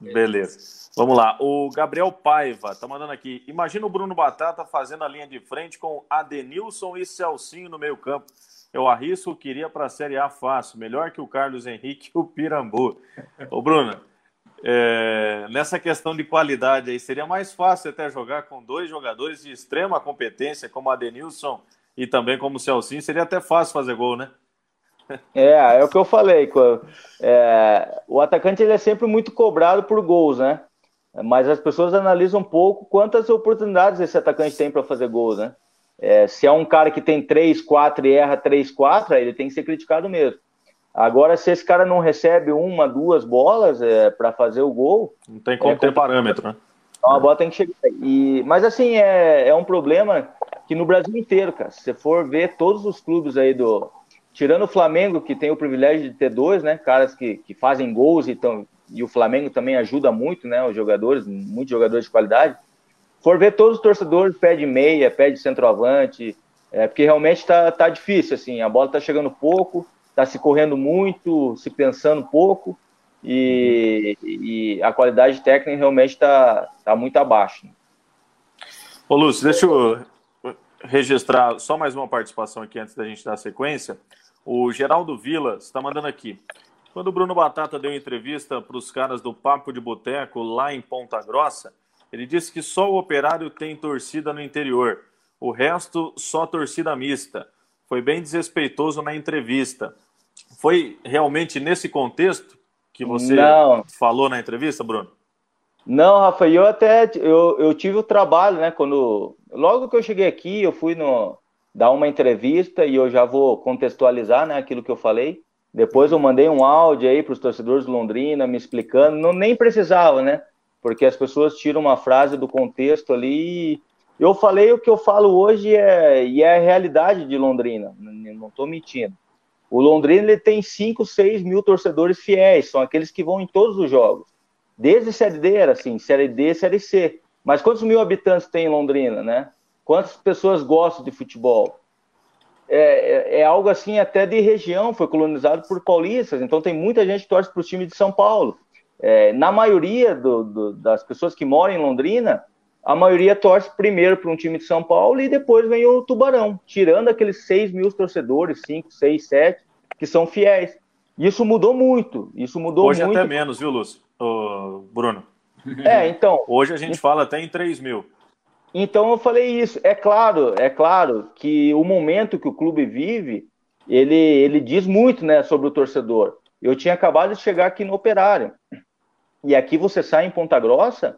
Beleza. Vamos lá. O Gabriel Paiva tá mandando aqui. Imagina o Bruno Batata fazendo a linha de frente com Adenilson e Celcinho no meio campo. Eu arrisco que iria para a Série A fácil. Melhor que o Carlos Henrique e o Pirambu. Ô, Bruno, é, nessa questão de qualidade aí, seria mais fácil até jogar com dois jogadores de extrema competência, como a Denilson e também como o Celcinho, seria até fácil fazer gol, né? É, é o que eu falei. É, o atacante ele é sempre muito cobrado por gols, né? Mas as pessoas analisam um pouco quantas oportunidades esse atacante tem para fazer gols, né? É, se é um cara que tem 3, 4 e erra 3, 4, ele tem que ser criticado mesmo. Agora, se esse cara não recebe uma, duas bolas é, para fazer o gol. Não tem como é, ter parâmetro, né? A bola tem que chegar. E, mas, assim, é, é um problema que no Brasil inteiro, cara, se você for ver todos os clubes aí do, tirando o Flamengo, que tem o privilégio de ter dois, né? Caras que, que fazem gols e, tão, e o Flamengo também ajuda muito, né? Os jogadores, muitos jogadores de qualidade. For ver todos os torcedores, pede meia, pede centroavante, é, porque realmente tá, tá difícil, assim, a bola tá chegando pouco, tá se correndo muito, se pensando pouco, e, e a qualidade técnica realmente tá, tá muito abaixo. Ô Lúcio, deixa eu registrar só mais uma participação aqui antes da gente dar sequência. O Geraldo Vila está mandando aqui. Quando o Bruno Batata deu entrevista para os caras do Papo de Boteco lá em Ponta Grossa, ele disse que só o operário tem torcida no interior, o resto só torcida mista. Foi bem desrespeitoso na entrevista. Foi realmente nesse contexto que você Não. falou na entrevista, Bruno? Não, Rafa, eu até eu, eu tive o trabalho, né? Quando logo que eu cheguei aqui, eu fui no dar uma entrevista e eu já vou contextualizar, né? Aquilo que eu falei. Depois eu mandei um áudio aí para os torcedores de Londrina me explicando. Não nem precisava, né? Porque as pessoas tiram uma frase do contexto ali. Eu falei o que eu falo hoje é, e é a realidade de Londrina. Não estou mentindo. O Londrina ele tem 5, 6 mil torcedores fiéis, são aqueles que vão em todos os jogos. Desde Série D era assim, Série D, Série C. Mas quantos mil habitantes tem em Londrina, né? Quantas pessoas gostam de futebol? É, é, é algo assim até de região, foi colonizado por paulistas, então tem muita gente que torce para o time de São Paulo. É, na maioria do, do, das pessoas que moram em Londrina, a maioria torce primeiro para um time de São Paulo e depois vem o Tubarão, tirando aqueles 6 mil torcedores, 5, 6, 7, que são fiéis. Isso mudou muito. Isso mudou Hoje muito. até menos, viu, Lúcio? Ô, Bruno? [LAUGHS] É, então. Hoje a gente fala até em 3 mil. Então eu falei isso. É claro, é claro que o momento que o clube vive, ele, ele diz muito né, sobre o torcedor. Eu tinha acabado de chegar aqui no Operário. E aqui você sai em Ponta Grossa,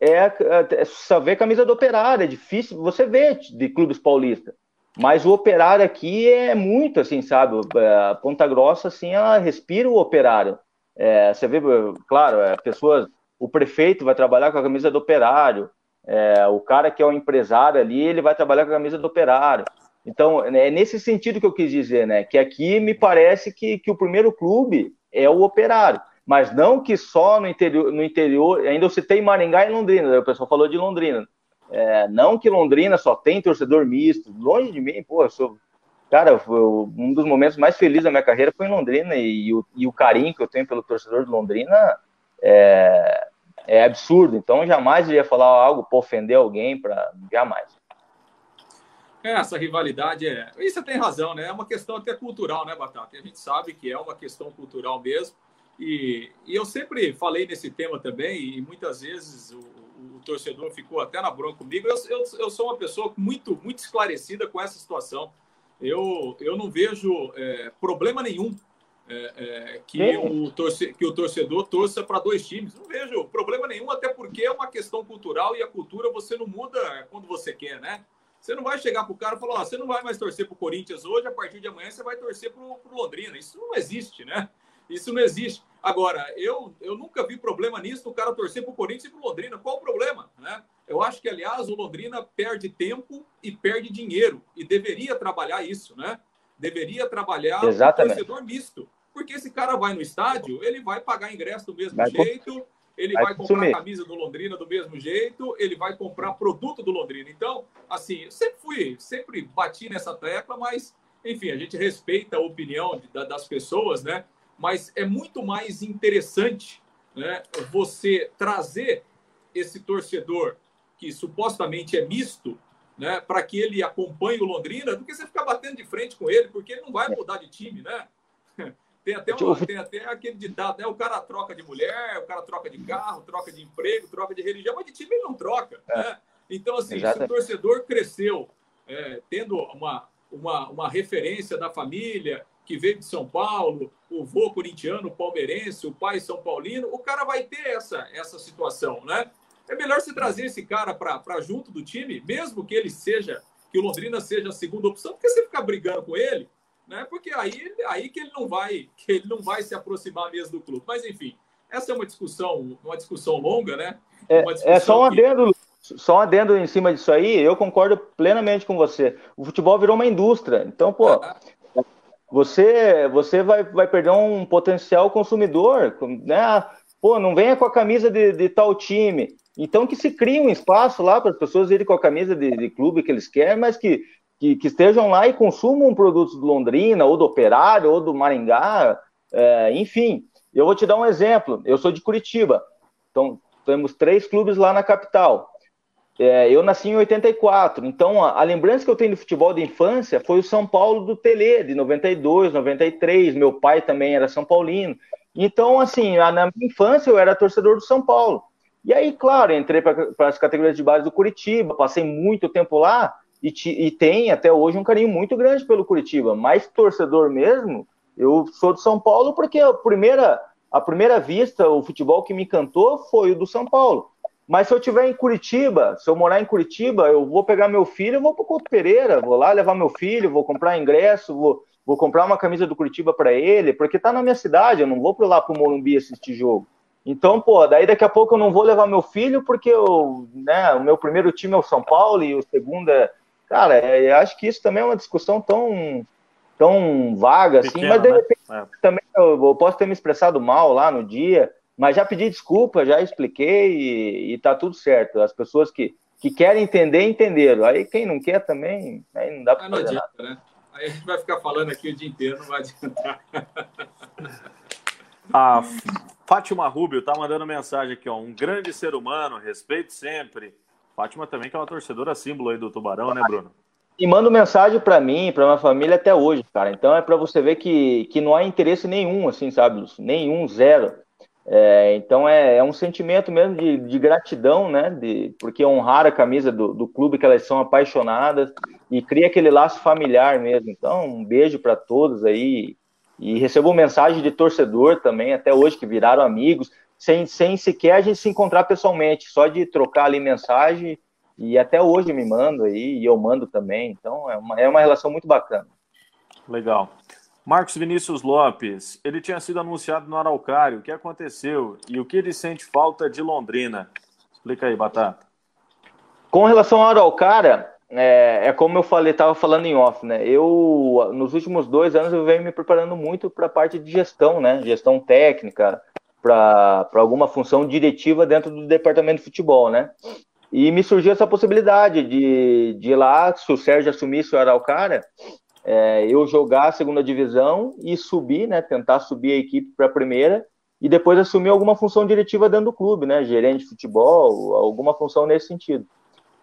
é, é só vê camisa do operário, é difícil você ver de clubes paulistas. Mas o operário aqui é muito assim, sabe? A Ponta Grossa, assim, ela respira o operário. É, você vê, claro, é, pessoas, o prefeito vai trabalhar com a camisa do operário, é, o cara que é o empresário ali, ele vai trabalhar com a camisa do operário. Então, é nesse sentido que eu quis dizer, né? Que aqui me parece que, que o primeiro clube é o operário mas não que só no interior, no interior ainda eu citei Maringá e Londrina, né? o pessoal falou de Londrina. É, não que Londrina só tem torcedor misto, longe de mim, pô, eu sou. Cara, um dos momentos mais felizes da minha carreira foi em Londrina e, e, o, e o, carinho que eu tenho pelo torcedor de Londrina é, é absurdo. Então, jamais eu ia falar algo para ofender alguém, para jamais. Essa rivalidade é. E você tem razão, né? É uma questão até cultural, né, Batata? A gente sabe que é uma questão cultural mesmo. E, e, eu sempre falei nesse tema também, e muitas vezes o, o, o torcedor ficou até na bronca comigo. Eu, eu, eu, sou uma pessoa muito, muito esclarecida com essa situação. Eu, eu não vejo é, problema nenhum é, é, que, o torce, que o torcedor torça para dois times. Não vejo problema nenhum, até porque é uma questão cultural e a cultura você não muda quando você quer, né? Você não vai chegar para o cara e falar: oh, você não vai mais torcer para o Corinthians hoje, a partir de amanhã você vai torcer para o Londrina. Isso não existe, né? Isso não existe. Agora, eu, eu nunca vi problema nisso do cara torcer para o Corinthians e para o Londrina. Qual o problema? Né? Eu acho que, aliás, o Londrina perde tempo e perde dinheiro. E deveria trabalhar isso, né? Deveria trabalhar Exatamente. o torcedor misto. Porque esse cara vai no estádio, ele vai pagar ingresso do mesmo vai jeito, ele vai, vai comprar camisa do Londrina do mesmo jeito, ele vai comprar produto do Londrina. Então, assim, eu sempre fui, sempre bati nessa tecla, mas, enfim, a gente respeita a opinião das pessoas, né? Mas é muito mais interessante né, você trazer esse torcedor que supostamente é misto, né, para que ele acompanhe o Londrina, do que você ficar batendo de frente com ele, porque ele não vai mudar de time, né? [LAUGHS] Tem até, uma, tem até aquele ditado, né? O cara troca de mulher, o cara troca de carro, troca de emprego, troca de religião, mas de time ele não troca, é. né? Então, assim, Exato. se o torcedor cresceu é, tendo uma, uma, uma referência da família, que veio de São Paulo, o vô corintiano, palmeirense, o pai São Paulino, o cara vai ter essa, essa situação, né? É melhor se trazer esse cara para junto do time, mesmo que ele seja, que o Londrina seja a segunda opção, porque você ficar brigando com ele, né? Porque aí, aí que ele não vai, que ele não vai se aproximar mesmo do clube. Mas enfim, essa é uma discussão, uma discussão longa, né? É, é só um adendo, que... só um adendo em cima disso aí, eu concordo plenamente com você. O futebol virou uma indústria. Então, pô, você, você vai, vai perder um potencial consumidor, né? Pô, não venha com a camisa de, de tal time. Então que se crie um espaço lá para as pessoas irem com a camisa de, de clube que eles querem, mas que, que, que, estejam lá e consumam produtos do Londrina, ou do Operário, ou do Maringá, é, enfim. Eu vou te dar um exemplo. Eu sou de Curitiba, então temos três clubes lá na capital. É, eu nasci em 84, então a, a, lembrança que eu tenho do futebol de infância foi o São Paulo do Tele, de 92, 93. Meu pai também era São Paulino. Então, assim, na minha infância eu era torcedor do São Paulo. E aí, claro, entrei para as categorias de base do Curitiba, passei muito tempo lá e, te, e tem até hoje um carinho muito grande pelo Curitiba. Mas torcedor mesmo, eu sou do São Paulo porque a primeira, a primeira vista, o futebol que me encantou foi o do São Paulo. Mas se eu estiver em Curitiba, se eu morar em Curitiba, eu vou pegar meu filho, eu vou para o Couto Pereira, vou lá levar meu filho, vou comprar ingresso, vou, vou comprar uma camisa do Curitiba para ele, porque tá na minha cidade, eu não vou para lá para o Morumbi assistir jogo. Então, pô, daí daqui a pouco eu não vou levar meu filho porque eu, né, o meu primeiro time é o São Paulo e o segundo é. Cara, é, eu acho que isso também é uma discussão tão, tão vaga assim, Pequeno, mas de né? repente é. também eu, eu, posso ter me expressado mal lá no dia, mas já pedi desculpa, já expliquei e, e tá tudo certo. As pessoas que, que querem entender, entenderam. Aí quem não quer também, aí não dá para fazer adianta, nada. Né? Aí a gente vai ficar falando aqui o dia inteiro, não vai adiantar. [LAUGHS] A Fátima Rubio tá mandando mensagem aqui, ó. Um grande ser humano, respeito sempre. Fátima também que é uma torcedora símbolo aí do Tubarão, né, Bruno? E manda mensagem para mim, para minha família até hoje, cara. Então é para você ver que, que não há interesse nenhum, assim, sabe, Lúcio? Nenhum, zero. É, então é, é, um sentimento mesmo de, de, gratidão, né? De, porque honrar a camisa do, do, clube que elas são apaixonadas e cria aquele laço familiar mesmo. Então, um beijo para todos aí. E recebo mensagem de torcedor também, até hoje, que viraram amigos, sem, sem sequer a gente se encontrar pessoalmente, só de trocar ali mensagem. E até hoje me mando aí, e eu mando também. Então é uma, é uma relação muito bacana. Legal. Marcos Vinícius Lopes, ele tinha sido anunciado no Araucário. O que aconteceu e o que ele sente falta de Londrina? Explica aí, Batata. Com relação ao Araucária, é, é como eu falei, estava falando em off, né? Eu, nos últimos dois anos, eu venho me preparando muito para a parte de gestão, né? Gestão técnica, para alguma função diretiva dentro do departamento de futebol, né? E me surgiu essa possibilidade de, de ir lá, se o Sérgio assumisse o Araucária, é, eu jogar a segunda divisão e subir, né? Tentar subir a equipe para a primeira e depois assumir alguma função diretiva dentro do clube, né? Gerente de futebol, alguma função nesse sentido.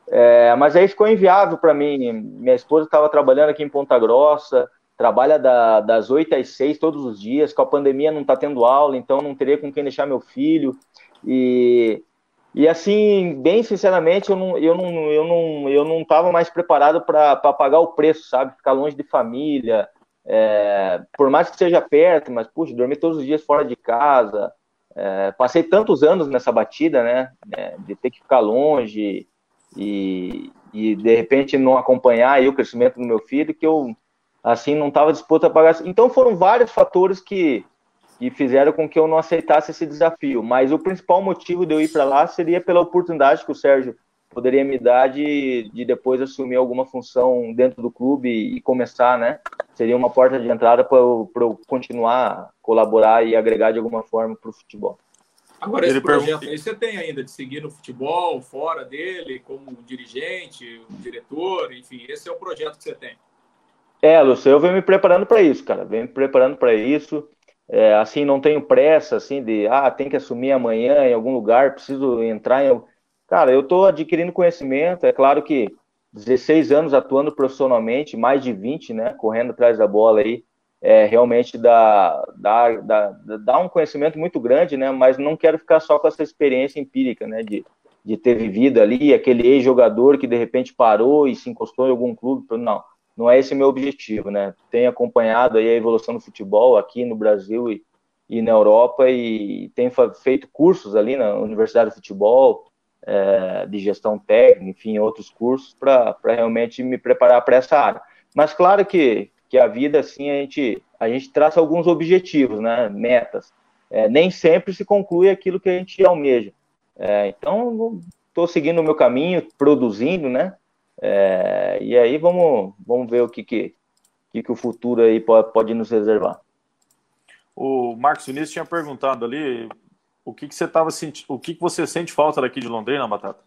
É, mas aí ficou inviável para mim. Minha esposa estava trabalhando aqui em Ponta Grossa, trabalha da, das 8 às 6 todos os dias. Com a pandemia não está tendo aula, então não teria com quem deixar meu filho. E e assim, bem sinceramente, eu não, eu não, eu não, eu não estava mais preparado para pagar o preço, sabe? Ficar longe de família, é, por mais que seja perto, mas puxa, dormir todos os dias fora de casa. É, passei tantos anos nessa batida, né? É, de ter que ficar longe e, e de repente não acompanhar o crescimento do meu filho, que eu assim não estava disposto a pagar. Então foram vários fatores que que fizeram com que eu não aceitasse esse desafio. Mas o principal motivo de eu ir para lá seria pela oportunidade que o Sérgio poderia me dar de, de depois assumir alguma função dentro do clube e começar, né? Seria uma porta de entrada para eu, eu continuar a colaborar e agregar de alguma forma para o futebol. Agora, esse Ele projeto aí você tem ainda de seguir no futebol, fora dele, como dirigente, diretor, enfim, esse é o projeto que você tem. É, Lúcio, eu venho me preparando para isso, cara. Venho me preparando para isso. É, assim, não tenho pressa, assim, de, ah, tem que assumir amanhã em algum lugar, preciso entrar em... Cara, eu estou adquirindo conhecimento, é claro que 16 anos atuando profissionalmente, mais de 20, né, correndo atrás da bola aí, é, realmente dá, dá, dá, dá um conhecimento muito grande, né, mas não quero ficar só com essa experiência empírica, né, de, de ter vivido ali, aquele ex-jogador que de repente parou e se encostou em algum clube, não, não é esse meu objetivo, né? Tenho acompanhado aí a evolução do futebol aqui no Brasil e, e na Europa e tenho feito cursos ali na Universidade de Futebol, é, de gestão técnica, enfim, outros cursos para realmente me preparar para essa área. Mas claro que, que a vida, assim, a gente, a gente traça alguns objetivos, né? Metas. É, nem sempre se conclui aquilo que a gente almeja. É, então, estou seguindo o meu caminho, produzindo, né? É, e aí vamos, vamos ver o que, que, que, que o futuro aí pode, pode nos reservar. O Marcos Vinícius tinha perguntado ali o que, que você tava sentindo, o que, que você sente falta daqui de Londrina, Batata?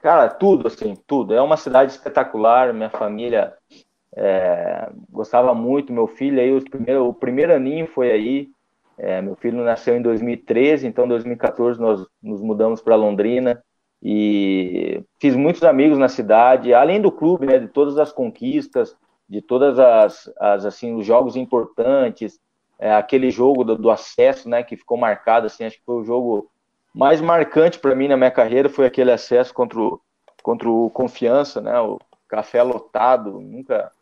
Cara, tudo, assim, tudo. É uma cidade espetacular, minha família é, gostava muito, meu filho aí, primeiro, o primeiro aninho foi aí, é, meu filho nasceu em 2013, então em 2014 nós nos mudamos para Londrina e fiz muitos amigos na cidade, além do clube, né, de todas as conquistas, de todas as, as assim, os jogos importantes, é, aquele jogo do, do, acesso, né, que ficou marcado, assim, acho que foi o jogo mais marcante para mim na minha carreira, foi aquele acesso contra o, contra o Confiança, né, o café lotado, nunca,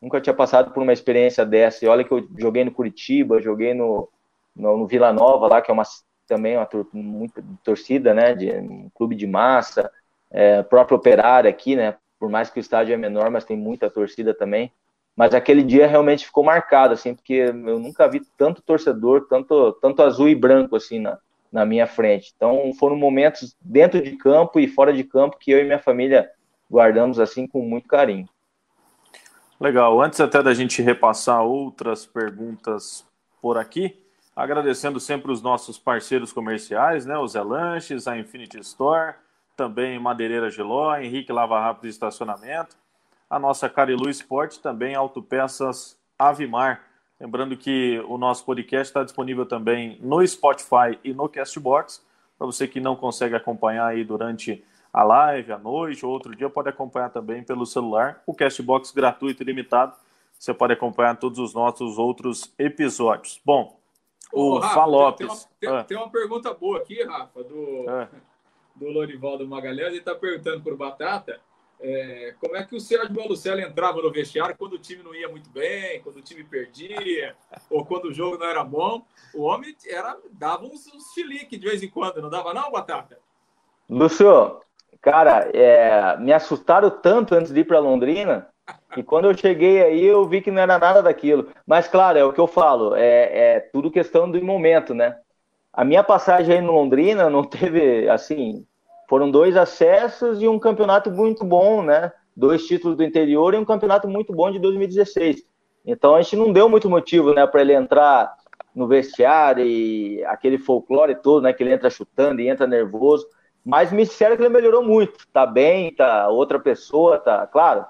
nunca tinha passado por uma experiência dessa, e olha que eu joguei no Curitiba, joguei no, no, no Vila Nova lá, que é uma também uma tor muita torcida, né, de um clube de massa, é, próprio operário aqui, né, por mais que o estádio é menor, mas tem muita torcida também, mas aquele dia realmente ficou marcado, assim, porque eu nunca vi tanto torcedor, tanto, tanto azul e branco, assim, na, na minha frente. Então, foram momentos dentro de campo e fora de campo que eu e minha família guardamos, assim, com muito carinho. Legal. Antes até da gente repassar outras perguntas por aqui, agradecendo sempre os nossos parceiros comerciais, né? O Zé Lanches, a Infinity Store, também Madeireira Giló, Henrique Lava Rápido Estacionamento, a nossa Carilu Esporte, também Autopeças Avimar. Lembrando que o nosso podcast está disponível também no Spotify e no Castbox. Para você que não consegue acompanhar aí durante a live, à noite ou outro dia, pode acompanhar também pelo celular. O Castbox gratuito e limitado. Você pode acompanhar todos os nossos outros episódios. Bom, o Ô, Rafa, Falopes. Tem, tem, uma, tem, ah. tem, uma, pergunta boa aqui, Rafa, do, ah. do Lorivaldo Magalhães. Ele está perguntando para o Batata é, como é que o Sérgio Malucelli entrava no vestiário quando o time não ia muito bem, quando o time perdia, ou quando o jogo não era bom. O homem era, dava uns, uns chilique de vez em quando, não dava não, Batata? Lúcio, cara, é, me assustaram tanto antes de ir para Londrina e quando eu cheguei aí, eu vi que não era nada daquilo. Mas, claro, é o que eu falo, é, é tudo questão do momento, né? A minha passagem aí no Londrina não teve, assim, foram dois acessos e um campeonato muito bom, né? Dois títulos do interior e um campeonato muito bom de 2016. Então a gente não deu muito motivo, né, para ele entrar no vestiário e aquele folclore todo, né, que ele entra chutando e entra nervoso. Mas me disseram que ele melhorou muito, tá bem, tá outra pessoa, tá, claro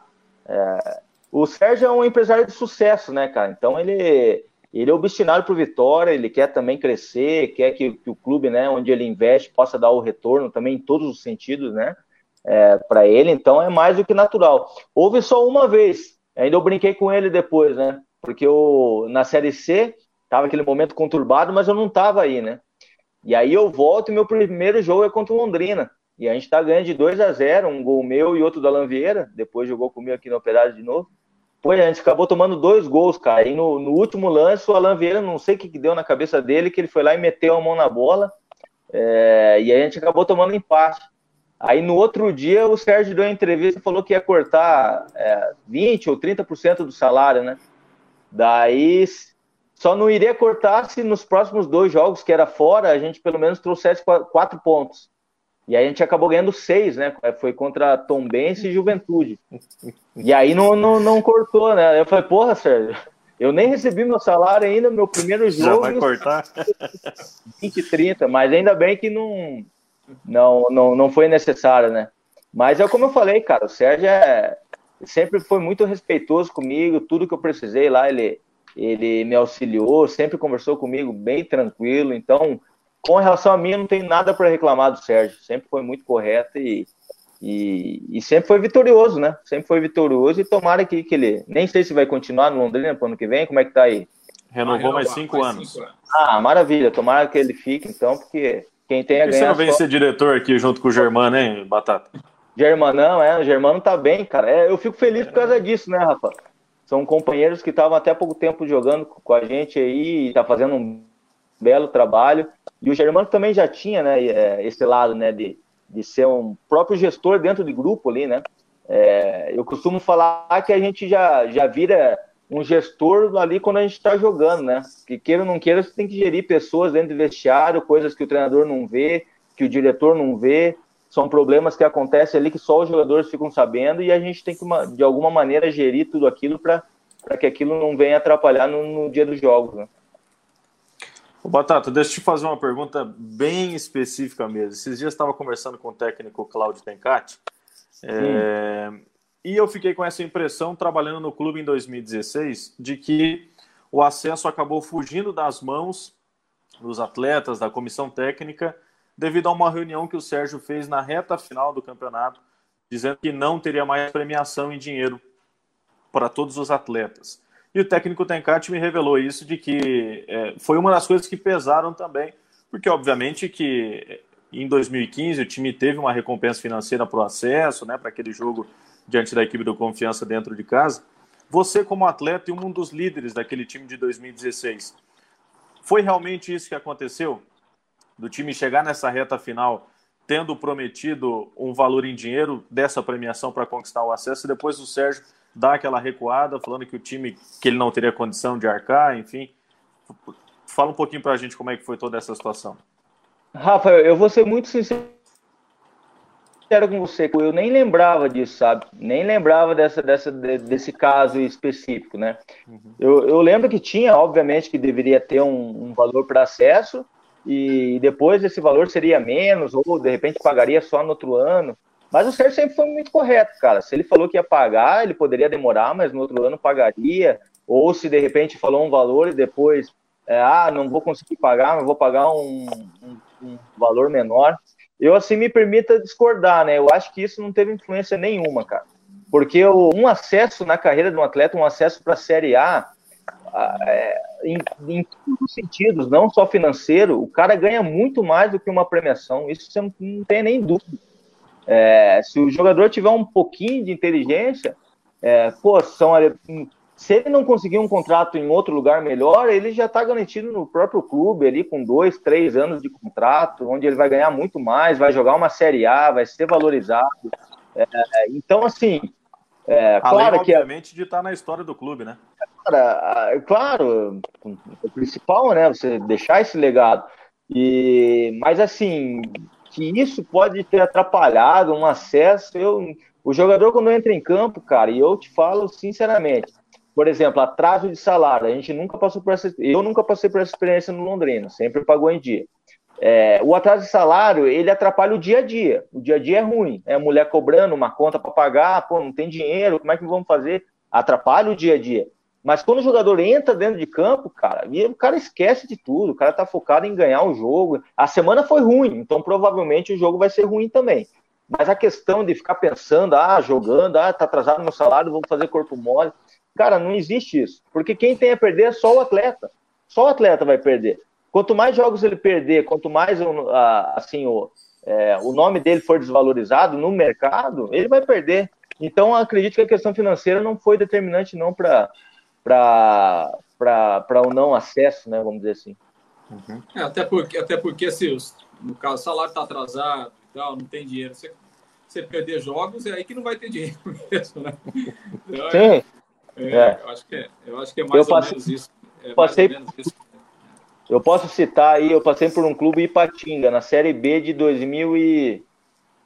é, o Sérgio é um empresário de sucesso, né, cara? Então ele, ele é obstinado por vitória, ele quer também crescer, quer que, que, o clube, né, onde ele investe, possa dar o retorno também em todos os sentidos, né? É, para ele, então é mais do que natural. Houve só uma vez, ainda eu brinquei com ele depois, né? Porque eu, na Série C, tava aquele momento conturbado, mas eu não tava aí, né? E aí eu volto e meu primeiro jogo é contra o Londrina. E a gente está ganhando de 2 a 0 um gol meu e outro da Lanvieira. Depois jogou comigo aqui no Operário de novo. Pô, a gente acabou tomando dois gols, cara. E no, no último lance, o Alan Vieira, não sei o que, que deu na cabeça dele, que ele foi lá e meteu a mão na bola. É, e a gente acabou tomando empate. Aí no outro dia, o Sérgio deu uma entrevista e falou que ia cortar é, 20% ou 30% do salário, né? Daí só não iria cortar se nos próximos dois jogos, que era fora, a gente pelo menos trouxesse quatro pontos. E aí a gente acabou ganhando seis, né? Foi contra Tombense e Juventude. E aí não, não, não cortou, né? Eu falei, porra, Sérgio, eu nem recebi meu salário ainda, meu primeiro jogo. Já vai cortar? [LAUGHS] 20, 30, mas ainda bem que não, não, não, não foi necessário, né? Mas é como eu falei, cara, o Sérgio é, sempre foi muito respeitoso comigo, tudo que eu precisei lá, ele, ele me auxiliou, sempre conversou comigo bem tranquilo, então com relação a mim, não tenho nada para reclamar do Sérgio. Sempre foi muito correto e, e, e, sempre foi vitorioso, né? Sempre foi vitorioso e tomara que, que ele. Nem sei se vai continuar no Londrina para o ano que vem. Como é que tá aí? Renovou mais cinco mais anos. Cinco ah, maravilha. Tomara que ele fique, então, porque quem tem a ganhar. Você não vem só... ser diretor aqui junto com o Germano, hein, Batata? Germanão, é. O Germano tá bem, cara. É, eu fico feliz por causa disso, né, Rafa? São companheiros que estavam até pouco tempo jogando com a gente aí, tá fazendo um belo trabalho. E o Germano também já tinha né, é, esse lado né, de, de ser um próprio gestor dentro de grupo ali, né? É, eu costumo falar que a gente já, já vira um gestor ali quando a gente está jogando, né? Que queira ou não queira, você tem que gerir pessoas dentro do vestiário, coisas que o treinador não vê, que o diretor não vê. São problemas que acontecem ali que só os jogadores ficam sabendo e a gente tem que, de alguma maneira, gerir tudo aquilo para que aquilo não venha atrapalhar no, no dia dos jogos. Né? Batata, deixa eu te fazer uma pergunta bem específica mesmo. Esses dias estava conversando com o técnico Claudio Tencati é, e eu fiquei com essa impressão, trabalhando no clube em 2016, de que o acesso acabou fugindo das mãos dos atletas, da comissão técnica, devido a uma reunião que o Sérgio fez na reta final do campeonato, dizendo que não teria mais premiação em dinheiro para todos os atletas. E o técnico Tencati me revelou isso de que é, foi uma das coisas que pesaram também, porque obviamente que em 2015 o time teve uma recompensa financeira para o acesso, né, para aquele jogo diante da equipe do Confiança dentro de casa. Você como atleta e um dos líderes daquele time de 2016, foi realmente isso que aconteceu? Do time chegar nessa reta final tendo prometido um valor em dinheiro dessa premiação para conquistar o acesso e depois o Sérgio dá aquela recuada, falando que o time que ele não teria condição de arcar, enfim. Fala um pouquinho para a gente como é que foi toda essa situação. Rafa, eu vou ser muito sincero com você, eu nem lembrava disso, sabe? Nem lembrava dessa, dessa, desse caso específico, né? Uhum. Eu, eu lembro que tinha, obviamente, que deveria ter um, um valor para acesso e depois esse valor seria menos ou de repente pagaria só no outro ano. Mas o Sérgio sempre foi muito correto, cara. Se ele falou que ia pagar, ele poderia demorar, mas no outro ano pagaria. Ou se de repente falou um valor e depois, é, ah, não vou conseguir pagar, mas vou pagar um, um, um, valor menor. Eu, assim, me permita discordar, né? Eu acho que isso não teve influência nenhuma, cara. Porque um acesso na carreira de um atleta, um acesso para a Série A, é, em, em, todos os sentidos, não só financeiro, o cara ganha muito mais do que uma premiação. Isso você não, não tem nem dúvida. É, se o jogador tiver um pouquinho de inteligência, é, pô, são, se ele não conseguir um contrato em outro lugar melhor, ele já está garantido no próprio clube ali com dois, três anos de contrato, onde ele vai ganhar muito mais, vai jogar uma Série A, vai ser valorizado. É, então, assim, é, claro Além, que obviamente de estar tá na história do clube, né? Cara, claro, o principal, né? Você deixar esse legado. E, mas assim, que isso pode ter atrapalhado um acesso. Eu, o jogador, quando entra em campo, cara, e eu te falo sinceramente, por exemplo, atraso de salário, a gente nunca passou por essa. Eu nunca passei por essa experiência no Londrina, sempre pagou em dia. É, o atraso de salário, ele atrapalha o dia a dia. O dia a dia é ruim. É a mulher cobrando uma conta para pagar, pô, não tem dinheiro, como é que vamos fazer? Atrapalha o dia a dia. Mas quando o jogador entra dentro de campo, cara, o cara esquece de tudo, o cara tá focado em ganhar o jogo. A semana foi ruim, então provavelmente o jogo vai ser ruim também. Mas a questão de ficar pensando, ah, jogando, ah, tá atrasado meu salário, vou fazer corpo mole. Cara, não existe isso. Porque quem tem a perder é só o atleta. Só o atleta vai perder. Quanto mais jogos ele perder, quanto mais assim, o, é, o nome dele for desvalorizado no mercado, ele vai perder. Então, acredito que a questão financeira não foi determinante não para para o não acesso, né, vamos dizer assim. Uhum. É, até porque, até porque se os, no caso o salário está atrasado tal, não tem dinheiro, você, você perder jogos, é aí que não vai ter dinheiro [LAUGHS] mesmo, né? Então, Sim. É, é, é. Eu, acho que é, eu acho que é mais eu ou passei, menos isso. É passei, isso. Eu posso citar aí, eu passei por um clube Ipatinga, na Série B de 2000 e,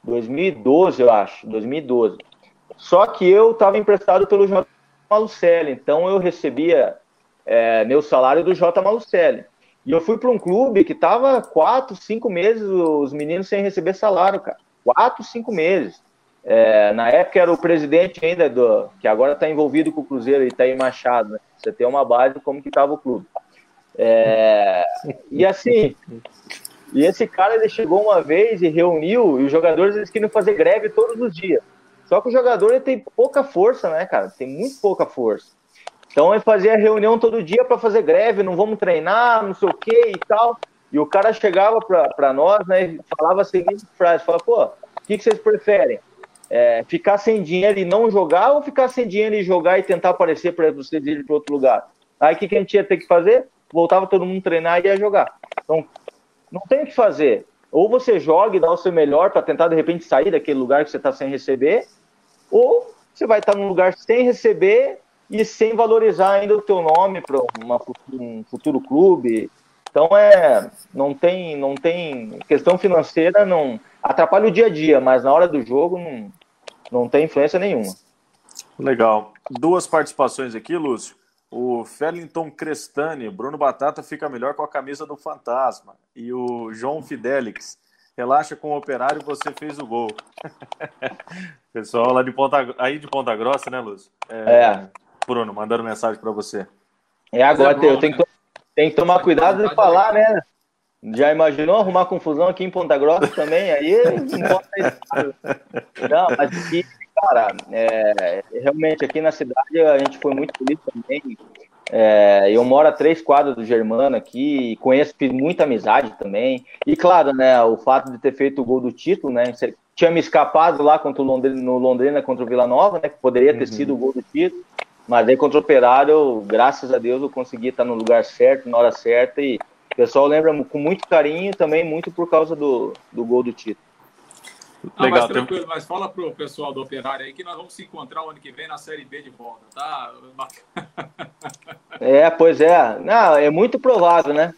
2012, eu acho, 2012. Só que eu estava emprestado pelo Malucelli. Então eu recebia é, meu salário do J. Malucelli. E eu fui para um clube que estava quatro, cinco meses os meninos sem receber salário, cara. Quatro, cinco meses. É, na época era o presidente ainda do que agora está envolvido com o Cruzeiro, Itaí Machado. Né? Você tem uma base como que estava o clube. É, e assim, e esse cara ele chegou uma vez e reuniu e os jogadores eles queriam fazer greve todos os dias. Só que o jogador ele tem pouca força, né, cara? Tem muito pouca força. Então ele fazia reunião todo dia para fazer greve, não vamos treinar, não sei o que e tal. E o cara chegava para nós, né, e falava a seguinte frase: fala, pô, o que, que vocês preferem? É, ficar sem dinheiro e não jogar ou ficar sem dinheiro e jogar e tentar aparecer para vocês irem para outro lugar? Aí o que, que a gente ia ter que fazer? Voltava todo mundo treinar e ia jogar. Então, não tem o que fazer. Ou você joga e dá o seu melhor para tentar de repente sair daquele lugar que você está sem receber, ou você vai estar num lugar sem receber e sem valorizar ainda o teu nome para um futuro clube. Então é, não tem, não tem questão financeira não atrapalha o dia a dia, mas na hora do jogo não, não tem influência nenhuma. Legal. Duas participações aqui, Lúcio. O Fellington Crestani, Bruno Batata fica melhor com a camisa do Fantasma. E o João Fidelix, relaxa com o operário, você fez o gol. [LAUGHS] Pessoal lá de Ponta, aí de Ponta Grossa, né, Lúcio? É. é. Bruno, mandando mensagem para você. É, agora é eu tenho que, tenho que tomar cuidado de falar, né? Já imaginou arrumar confusão aqui em Ponta Grossa também? Aí não, [LAUGHS] mas aqui Cara, é, realmente aqui na cidade a gente foi muito feliz também. É, eu moro a três quadras do Germano aqui, conheço, fiz muita amizade também. E claro, né, o fato de ter feito o gol do título, né, tinha me escapado lá contra o Londrina, no Londrina contra o Vila Nova, né, que poderia ter uhum. sido o gol do título. Mas aí contra o Operário, graças a Deus, eu consegui estar no lugar certo, na hora certa. E o pessoal lembra com muito carinho também, muito por causa do, do gol do título. Ah, Legal, mas tranquilo, tem... mas fala pro pessoal do Operário aí que nós vamos se encontrar o ano que vem na Série B de volta, tá? [LAUGHS] é, pois é. Não, é muito provável, né?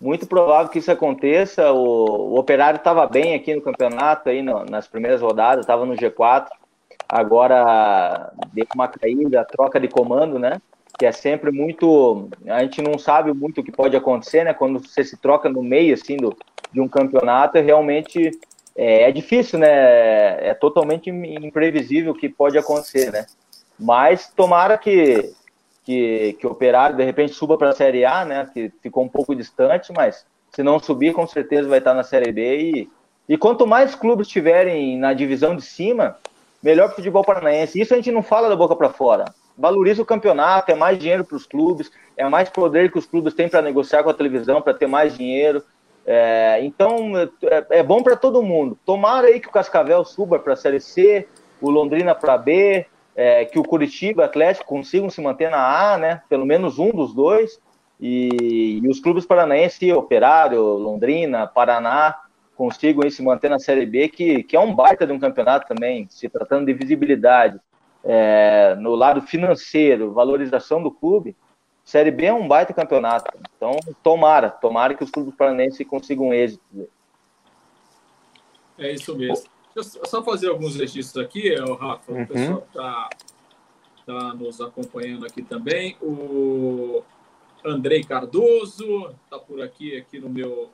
Muito provável que isso aconteça. O, o Operário estava bem aqui no campeonato, aí no, nas primeiras rodadas, estava no G4. Agora deu uma caída, troca de comando, né? Que é sempre muito. A gente não sabe muito o que pode acontecer, né? Quando você se troca no meio assim do, de um campeonato, é realmente é, é, difícil, né? É totalmente imprevisível o que pode acontecer, né? Mas tomara que, que, que o Operário de repente suba para a Série A, né? Que ficou um pouco distante, mas se não subir, com certeza vai estar na Série B. E, e quanto mais clubes tiverem na divisão de cima, melhor para o futebol paranaense. Isso a gente não fala da boca para fora. Valoriza o campeonato, é mais dinheiro para os clubes, é mais poder que os clubes têm para negociar com a televisão, para ter mais dinheiro. É, então é, é bom para todo mundo. Tomara aí que o Cascavel suba para a Série C, o Londrina para B, é, que o Curitiba Atlético consigam se manter na A, né? Pelo menos um dos dois. E, e os clubes paranaenses, Operário, Londrina, Paraná, consigam se manter na Série B, que, que é um baita de um campeonato também, se tratando de visibilidade. É, no lado financeiro, valorização do clube, Série B é um baita campeonato. Então, tomara, tomara que os clubes paranenses consigam êxito. É isso mesmo. Deixa eu só fazer alguns registros aqui, Rafa. Uhum. O pessoal está tá nos acompanhando aqui também. O Andrei Cardoso está por aqui, aqui no meu,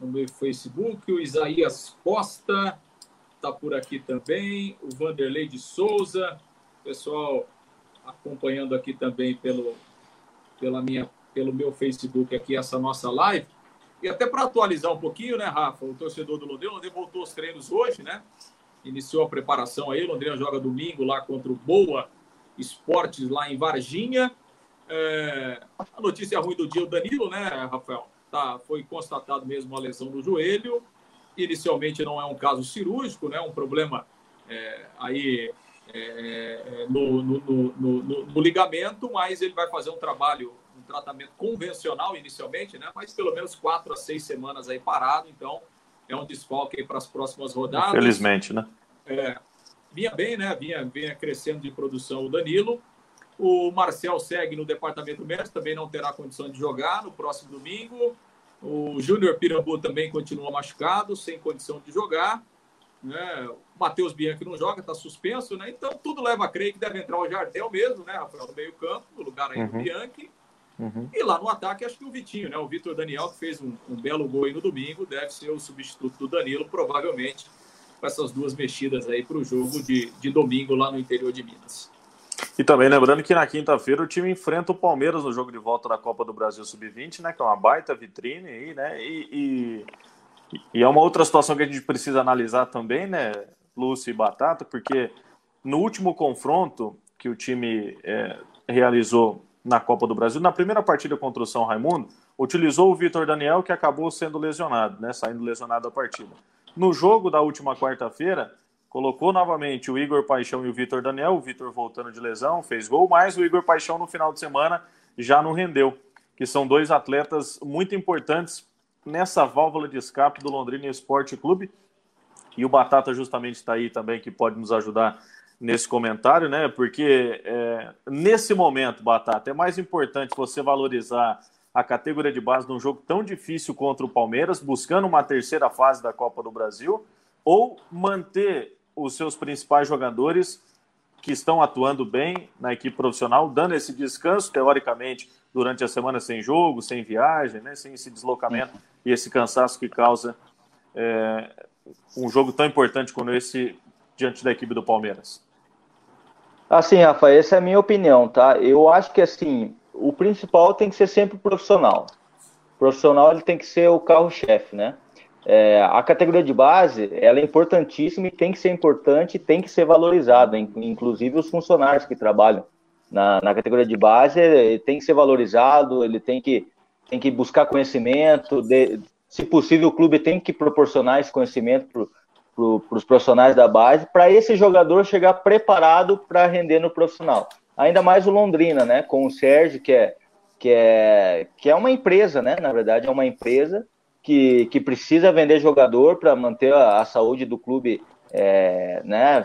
no meu Facebook. O Isaías Costa está por aqui também. O Vanderlei de Souza. Pessoal acompanhando aqui também pelo, pela minha, pelo meu Facebook aqui essa nossa live. E até para atualizar um pouquinho, né, Rafa? O torcedor do Londrina, o Londrina voltou aos treinos hoje, né? Iniciou a preparação aí. O Londrina joga domingo lá contra o Boa Esportes lá em Varginha. É... A notícia ruim do dia, o Danilo, né, Rafael? Tá, foi constatado mesmo uma lesão no joelho. Inicialmente não é um caso cirúrgico, né? Um problema é, aí é, é, no, no, no, no, ligamento, mas ele vai fazer um trabalho, um tratamento convencional inicialmente, né? Mas pelo menos quatro a seis semanas aí parado, então é um desfalque para as próximas rodadas. Felizmente, né? É, vinha bem, né? Vinha, vinha crescendo de produção o Danilo. O Marcel segue no departamento médico, também não terá condição de jogar no próximo domingo. O Júnior Pirambu também continua machucado, sem condição de jogar. Né? O Matheus Bianchi não joga, está suspenso, né? Então tudo leva a crer que deve entrar o Jardel mesmo, né, Rafael, no meio-campo, no lugar aí uhum. do Bianchi. Uhum. E lá no ataque, acho que o Vitinho, né? O Vitor Daniel, que fez um, um, belo gol aí no domingo, deve ser o substituto do Danilo, provavelmente, com essas duas mexidas aí para o jogo de, de domingo lá no interior de Minas. E também lembrando que na quinta-feira o time enfrenta o Palmeiras no jogo de volta da Copa do Brasil Sub-20, né? Que é uma baita vitrine aí, né? E, e, e é uma outra situação que a gente precisa analisar também, né, Lúcio e Batata, porque no último confronto que o time é, realizou na Copa do Brasil, na primeira partida contra o São Raimundo, utilizou o Vitor Daniel, que acabou sendo lesionado, né, saindo lesionado da partida. No jogo da última quarta-feira, colocou novamente o Igor Paixão e o Vitor Daniel, o Vitor voltando de lesão, fez gol, mas o Igor Paixão no final de semana já não rendeu, que são dois atletas muito importantes nessa válvula de escape do Londrina Esporte Clube. E o Batata justamente está aí também, que pode nos ajudar nesse comentário, né? Porque é, nesse momento, Batata, é mais importante você valorizar a categoria de base num jogo tão difícil contra o Palmeiras, buscando uma terceira fase da Copa do Brasil, ou manter os seus principais jogadores que estão atuando bem na equipe profissional, dando esse descanso, teoricamente, durante a semana sem jogo, sem viagem, né, sem esse deslocamento e esse cansaço que causa é, um jogo tão importante como esse diante da equipe do Palmeiras? Assim, Rafa, essa é a minha opinião, tá? Eu acho que assim, o principal tem que ser sempre o profissional. O profissional ele tem que ser o carro-chefe, né? É, a categoria de base ela é importantíssima e tem que ser importante, tem que ser valorizada, inclusive os funcionários que trabalham na, na categoria de base tem que ser valorizado, ele tem que, tem que buscar conhecimento, de, se possível o clube tem que proporcionar esse conhecimento para pro, os profissionais da base, para esse jogador chegar preparado para render no profissional. Ainda mais o Londrina, né, com o Sérgio, que é, que é, que é uma empresa, né, na verdade é uma empresa que, que precisa vender jogador para manter a, a, saúde do clube, é, né,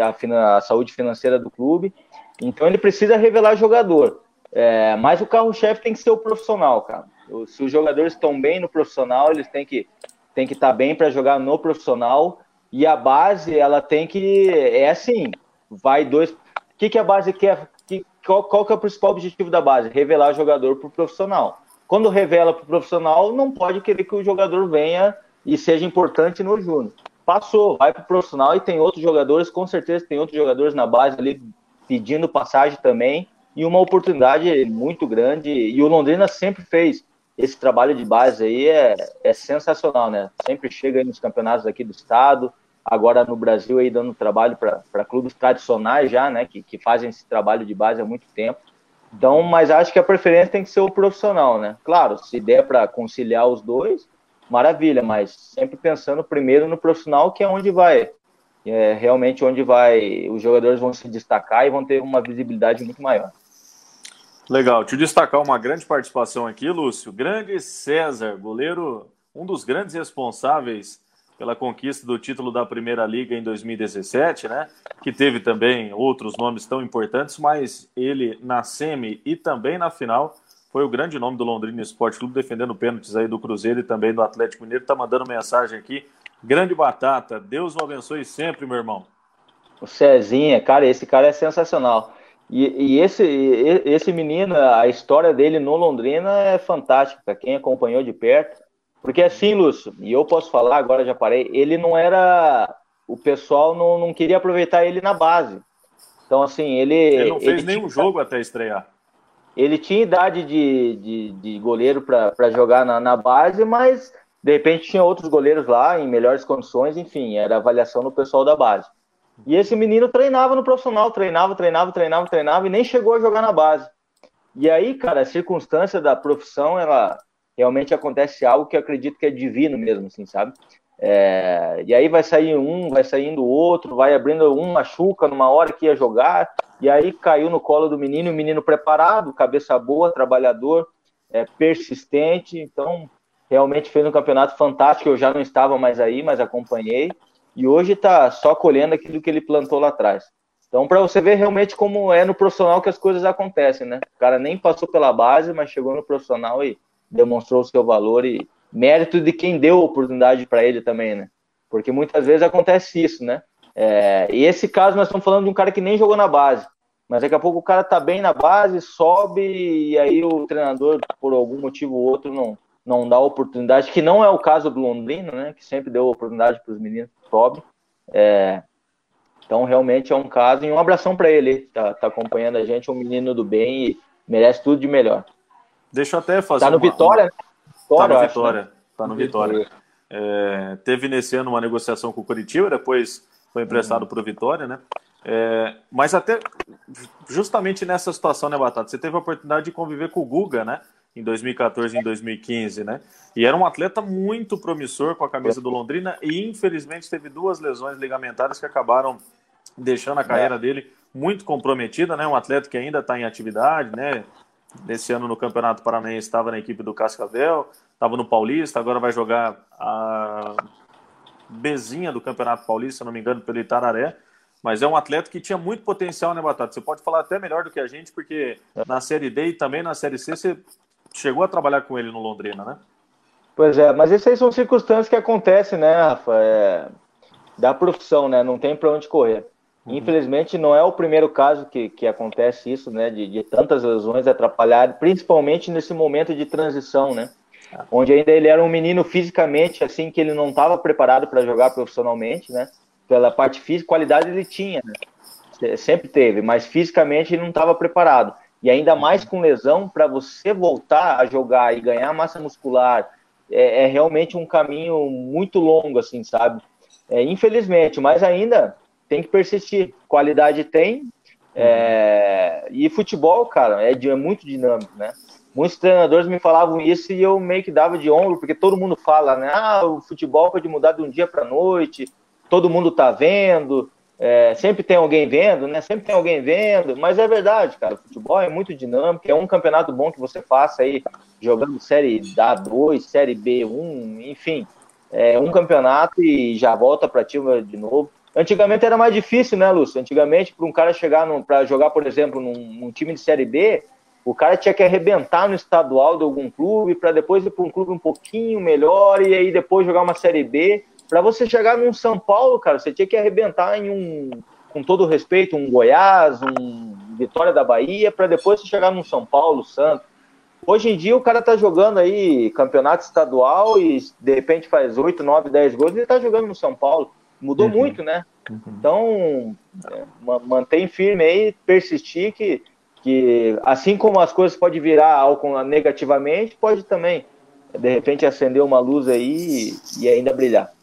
a, a, saúde financeira do clube. Então ele precisa revelar jogador. É, mas o carro-chefe tem que ser o profissional, cara. Se os jogadores estão bem no profissional, eles têm que têm que estar tá bem para jogar no profissional. E a base, ela tem que é assim, vai dois. O que, que a base quer? Que, qual, qual que é o principal objetivo da base? Revelar jogador para o profissional. Quando revela para o profissional, não pode querer que o jogador venha e seja importante no júnior. Passou, vai para o profissional e tem outros jogadores, com certeza tem outros jogadores na base ali pedindo passagem também e uma oportunidade muito grande. E o Londrina sempre fez esse trabalho de base aí, é, é sensacional, né? Sempre chega nos campeonatos aqui do estado, agora no Brasil aí dando trabalho para clubes tradicionais já, né? Que, que fazem esse trabalho de base há muito tempo. Então, mas acho que a preferência tem que ser o profissional, né? Claro, se der para conciliar os dois, maravilha, mas sempre pensando primeiro no profissional, que é onde vai, é realmente onde vai, os jogadores vão se destacar e vão ter uma visibilidade muito maior. Legal, te destacar uma grande participação aqui, Lúcio. Grande César, goleiro, um dos grandes responsáveis pela conquista do título da Primeira Liga em 2017, né? Que teve também outros nomes tão importantes, mas ele na semi e também na final foi o grande nome do Londrina Esporte Clube, defendendo pênaltis aí do Cruzeiro e também do Atlético Mineiro. Tá mandando mensagem aqui. Grande batata, Deus o abençoe sempre, meu irmão. O Cezinha, cara, esse cara é sensacional. E, e esse, esse menino, a história dele no Londrina é fantástica. Quem acompanhou de perto, porque assim, Lúcio, e eu posso falar, agora já parei, ele não era. O pessoal não, não queria aproveitar ele na base. Então, assim, ele. Ele não fez ele nenhum tinha, jogo até estrear. Ele tinha idade de, de, de goleiro para jogar na, na base, mas de repente tinha outros goleiros lá em melhores condições, enfim, era avaliação do pessoal da base. E esse menino treinava no profissional, treinava, treinava, treinava, treinava e nem chegou a jogar na base. E aí, cara, a circunstância da profissão, ela realmente acontece algo que eu acredito que é divino mesmo, assim, sabe? É, e aí vai sair um, vai saindo outro, vai abrindo um machuca numa hora que ia jogar, e aí caiu no colo do menino, o menino preparado, cabeça boa, trabalhador, é, persistente, então realmente fez um campeonato fantástico, eu já não estava mais aí, mas acompanhei, e hoje está só colhendo aquilo que ele plantou lá atrás. Então, para você ver realmente como é no profissional que as coisas acontecem, né? O cara nem passou pela base, mas chegou no profissional e demonstrou o seu valor e mérito de quem deu oportunidade para ele também, né? Porque muitas vezes acontece isso, né? É, e esse caso nós estamos falando de um cara que nem jogou na base, mas daqui a pouco o cara tá bem na base, sobe e aí o treinador, por algum motivo ou outro, não, não dá oportunidade, que não é o caso do Londrina, né? Que sempre deu oportunidade para os meninos que sobem. É, então realmente é um caso e um abração para ele, tá, tá acompanhando a gente, um menino do bem e merece tudo de melhor. Deixa eu até fazer. Tá no uma, Vitória? Uma... Vitória tá no Vitória. Né? Tá no Vitória. É, teve nesse ano uma negociação com o Curitiba, depois foi emprestado uhum. para o Vitória, né? É, mas até justamente nessa situação, né, Batata? Você teve a oportunidade de conviver com o Guga, né? Em 2014 e em 2015, né? E era um atleta muito promissor com a camisa do Londrina e infelizmente teve duas lesões ligamentares que acabaram deixando a carreira é. dele muito comprometida, né? Um atleta que ainda está em atividade, né? Nesse ano no Campeonato Paranaense estava na equipe do Cascavel, estava no Paulista, agora vai jogar a Bezinha do Campeonato Paulista, se não me engano, pelo Itararé. Mas é um atleta que tinha muito potencial, né, Batata? Você pode falar até melhor do que a gente, porque na Série D e também na Série C você chegou a trabalhar com ele no Londrina, né? Pois é, mas essas aí são circunstâncias que acontecem, né, Rafa? É... Da profissão, né? Não tem para onde correr. Uhum. Infelizmente, não é o primeiro caso que, que acontece isso, né? De, de tantas lesões atrapalhadas, principalmente nesse momento de transição, né? Onde ainda ele era um menino fisicamente, assim, que ele não estava preparado para jogar profissionalmente, né? Pela parte física, qualidade ele tinha, né? Sempre teve, mas fisicamente ele não estava preparado. E ainda mais com lesão, para você voltar a jogar e ganhar massa muscular, é, é realmente um caminho muito longo, assim, sabe? É, infelizmente, mas ainda tem que persistir. Qualidade tem. É, e futebol, cara, é, é muito dinâmico, né? Muitos treinadores me falavam isso e eu meio que dava de ombro, porque todo mundo fala, né? Ah, o futebol pode mudar de um dia para noite, todo mundo tá vendo, é, sempre tem alguém vendo, né? Sempre tem alguém vendo, mas é verdade, cara. O futebol é muito dinâmico, é um campeonato bom que você faça aí, jogando Série A2, Série B1, enfim. É um campeonato e já volta para ti de novo. Antigamente era mais difícil, né, Lúcio? Antigamente, para um cara chegar para jogar, por exemplo, num, num, time de Série B, o cara tinha que arrebentar no estadual de algum clube para depois ir para um clube um pouquinho melhor e aí depois jogar uma Série B. Para você chegar num São Paulo, cara, você tinha que arrebentar em um, com todo respeito, um Goiás, um Vitória da Bahia, para depois você chegar num São Paulo, Santos. Hoje em dia o cara tá jogando aí campeonato estadual e de repente faz 8, 9, 10 gols e ele tá jogando no São Paulo. Mudou uhum. muito, né? Uhum. Então, é, mantém firme aí, persistir que, que assim como as coisas podem virar algo negativamente, pode também, de repente, acender uma luz aí e, e ainda brilhar.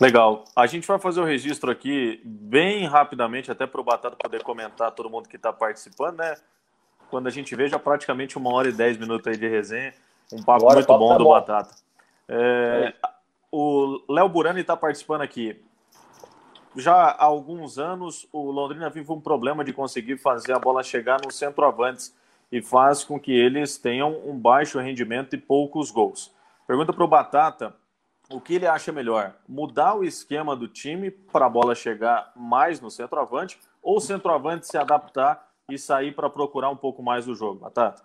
Legal. A gente vai fazer o registro aqui bem rapidamente, até para o Batata poder comentar todo mundo que está participando, né? Quando a gente veja praticamente uma hora e dez minutos aí de resenha, um papo Agora, muito bom tá do bom. Batata. É, é. O Léo Burani está participando aqui. Já há alguns anos, o Londrina vive um problema de conseguir fazer a bola chegar no centroavantes e faz com que eles tenham um baixo rendimento e poucos gols. Pergunta para o Batata o que ele acha melhor: mudar o esquema do time para a bola chegar mais no centroavante ou o centroavante se adaptar e sair para procurar um pouco mais o jogo, Batata?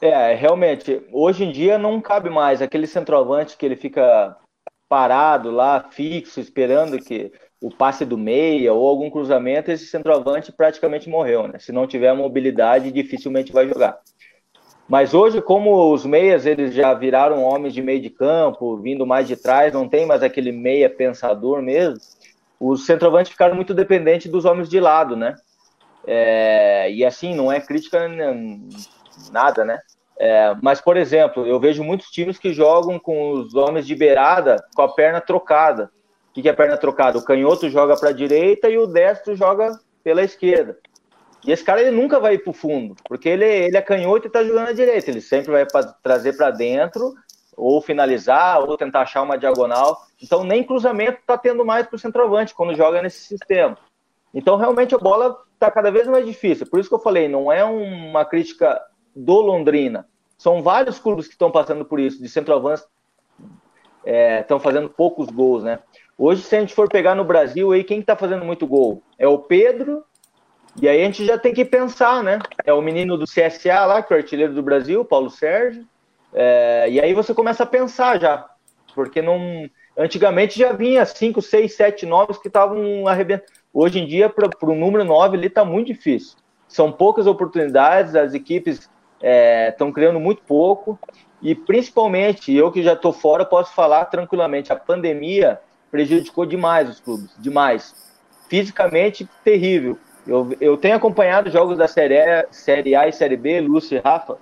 É, realmente, hoje em dia não cabe mais aquele centroavante que ele fica parado lá, fixo, esperando que o passe do meia ou algum cruzamento, esse centroavante praticamente morreu, né? Se não tiver mobilidade, dificilmente vai jogar. Mas hoje, como os meias eles já viraram homens de meio de campo, vindo mais de trás, não tem mais aquele meia pensador mesmo, os centroavantes ficaram muito dependentes dos homens de lado, né? É, e assim, não é crítica nada, né? É, mas, por exemplo, eu vejo muitos times que jogam com os homens de beirada com a perna trocada. O que é perna trocada? O canhoto joga para a direita e o destro joga pela esquerda. E esse cara ele nunca vai ir para o fundo, porque ele, ele é canhoto e está jogando à direita. Ele sempre vai pra, trazer para dentro, ou finalizar, ou tentar achar uma diagonal. Então, nem cruzamento está tendo mais para o centroavante quando joga nesse sistema. Então, realmente, a bola está cada vez mais difícil. Por isso que eu falei, não é uma crítica do Londrina. São vários clubes que estão passando por isso, de centroavante estão é, fazendo poucos gols, né? Hoje, se a gente for pegar no Brasil, aí quem está fazendo muito gol? É o Pedro, e aí a gente já tem que pensar, né? É o menino do CSA lá, que é o artilheiro do Brasil, Paulo Sérgio. É, e aí você começa a pensar já, porque não. Antigamente já vinha 5, 6, 7 nomes que estavam arrebentando. Hoje em dia, para o número 9 ali está muito difícil. São poucas oportunidades, as equipes estão é, criando muito pouco. E principalmente, eu que já estou fora, posso falar tranquilamente, a pandemia prejudicou demais os clubes, demais. Fisicamente, terrível eu, eu tenho acompanhado jogos da série A, série A e Série B, Lúcio e Rafa.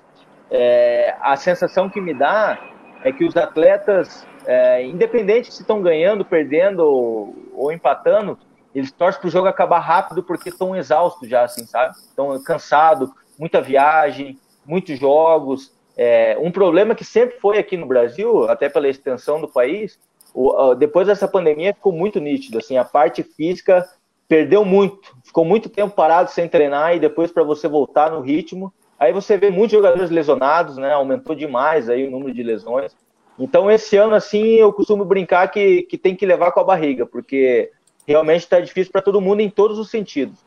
É, a sensação que me dá é que os atletas, é, independente se estão ganhando, perdendo ou, ou empatando, eles torcem para o jogo acabar rápido porque estão exaustos já, assim, sabe? Estão cansados, muita viagem, muitos jogos. É, um problema que sempre foi aqui no Brasil, até pela extensão do país, o, depois dessa pandemia ficou muito nítido, assim, a parte física perdeu muito, ficou muito tempo parado sem treinar e depois para você voltar no ritmo, aí você vê muitos jogadores lesionados, né? Aumentou demais aí o número de lesões. Então esse ano assim eu costumo brincar que, que tem que levar com a barriga, porque realmente está difícil para todo mundo em todos os sentidos.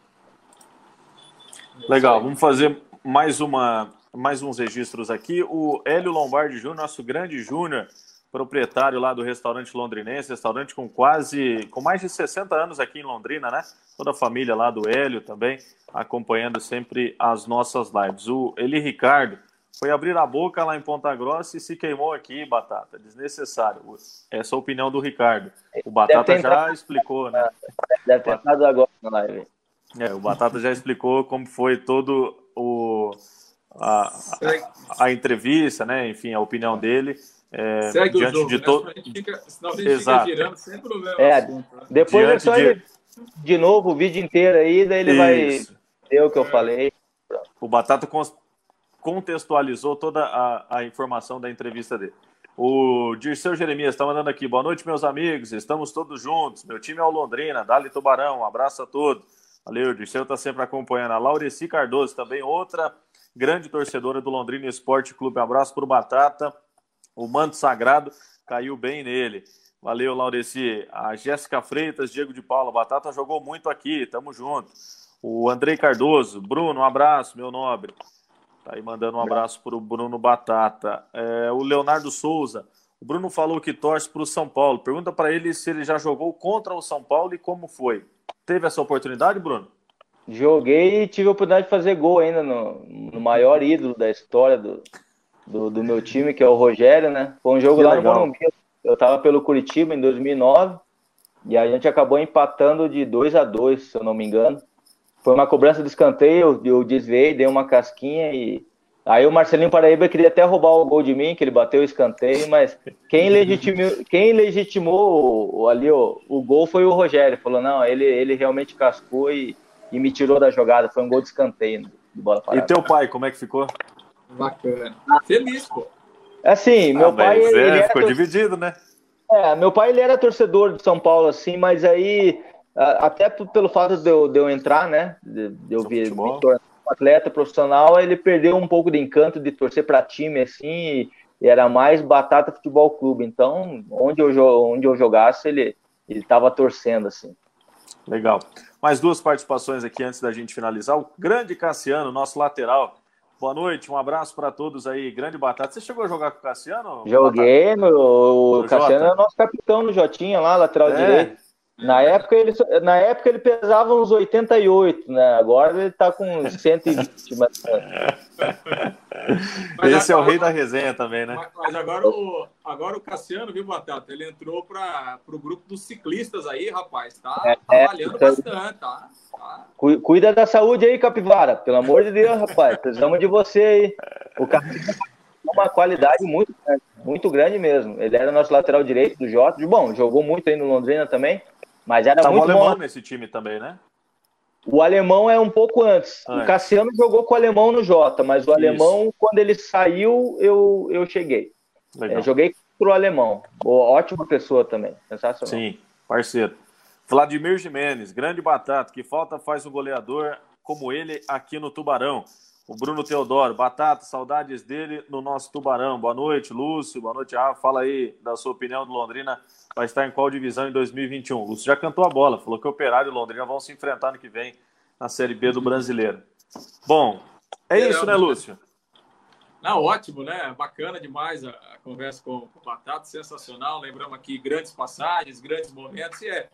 Legal, vamos fazer mais uma mais uns registros aqui. O Hélio Lombardi Júnior, nosso grande Júnior, proprietário lá do restaurante londrinense, restaurante com quase, com mais de 60 anos aqui em Londrina, né? Toda a família lá do Hélio também, acompanhando sempre as nossas lives. O Eli Ricardo foi abrir a boca lá em Ponta Grossa e se queimou aqui, Batata. Desnecessário. Essa é a opinião do Ricardo. O Batata já explicou, né? Deve ter estado agora na live. É, o Batata já explicou como foi todo o a, a, a entrevista, né? Enfim, a opinião dele. É, Segue diante o jogo, de né? todo. Senão a gente Exato. fica girando sem problema. É, né? Depois diante é só de... ele de novo o vídeo inteiro aí, daí ele Isso. vai ver o que eu falei. O Batata contextualizou toda a, a informação da entrevista dele. O Dirceu Jeremias está mandando aqui. Boa noite, meus amigos. Estamos todos juntos. Meu time é o Londrina. Dali Tubarão. Um abraço a todos. Valeu, o Dirceu está sempre acompanhando. A Laureci Cardoso, também outra grande torcedora do Londrina Esporte Clube. Um abraço para o Batata. O manto sagrado caiu bem nele. Valeu, Laureci. A Jéssica Freitas, Diego de Paula. Batata jogou muito aqui. Tamo junto. O Andrei Cardoso. Bruno, um abraço, meu nobre. Tá aí mandando um abraço para o Bruno Batata. É, o Leonardo Souza. O Bruno falou que torce para o São Paulo. Pergunta para ele se ele já jogou contra o São Paulo e como foi. Teve essa oportunidade, Bruno? Joguei e tive a oportunidade de fazer gol ainda no, no maior ídolo da história do, do, do, meu time, que é o Rogério, né? Foi um jogo que lá legal. no Morumbi. Eu estava pelo Curitiba em 2009 e a gente acabou empatando de 2 a 2 se eu não me engano. Foi uma cobrança de escanteio, eu desviei, dei uma casquinha e aí o Marcelinho Paraíba queria até roubar o gol de mim, que ele bateu o escanteio, mas quem legitimou, quem legitimou ali o, o gol foi o Rogério. Falou, não, ele, ele realmente cascou e, e me tirou da jogada. Foi um gol de escanteio de bola parada. E teu pai, como é que ficou? Bacana. Feliz, pô. Assim, meu ah, pai. Ele, é, ficou dividido, né? É, meu pai ele era torcedor de São Paulo, assim, mas aí até pelo fato de eu, de eu entrar, né, de, de eu vir me tornar um atleta profissional, ele perdeu um pouco de encanto de torcer para time, assim, e, e, era mais Batata Futebol Clube. Então, onde eu, onde eu jogasse, ele ele estava torcendo, assim. Legal. Mais duas participações aqui antes da gente finalizar. O grande Cassiano, nosso lateral. Boa noite, um abraço para todos aí. Grande Batata. Você chegou a jogar com o Cassiano? Joguei, no, o Cassiano Jota? é nosso capitão no Jotinha lá, lateral é. direito. Na época, ele, na época ele pesava uns 88, né? Agora ele tá com 120. mas... mas Esse agora, é o rei da resenha também, né? Mas agora o, agora o Cassiano, viu, Batata? Ele entrou para o grupo dos ciclistas aí, rapaz. Tá é, trabalhando é, bastante, tá? tá? Cuida da saúde aí, Capivara. Pelo amor de Deus, rapaz. Precisamos de você aí. O tem uma qualidade muito grande, muito grande mesmo. Ele era nosso lateral direito do Jota. Bom, jogou muito aí no Londrina também. Mas era Tava muito o alemão bom. nesse time também, né? O alemão é um pouco antes. Ah, o Cassiano jogou com o alemão no Jota, mas o Isso. alemão, quando ele saiu, eu, eu cheguei. É, joguei pro alemão. Boa, ótima pessoa também. Sensacional. Sim, parceiro. Vladimir Jimenez, grande batata. Que falta faz um goleador como ele aqui no Tubarão. O Bruno Teodoro, Batata, saudades dele no nosso Tubarão. Boa noite, Lúcio. Boa noite, Rafa. Fala aí da sua opinião do Londrina. Vai estar em qual divisão em 2021? Lúcio já cantou a bola, falou que o Operário e o Londrina vão se enfrentar no que vem na Série B do Brasileiro. Bom, é isso, né, Lúcio? Não, ótimo, né? Bacana demais a, a conversa com, com o Batata, sensacional. Lembramos aqui grandes passagens, grandes momentos, e, é,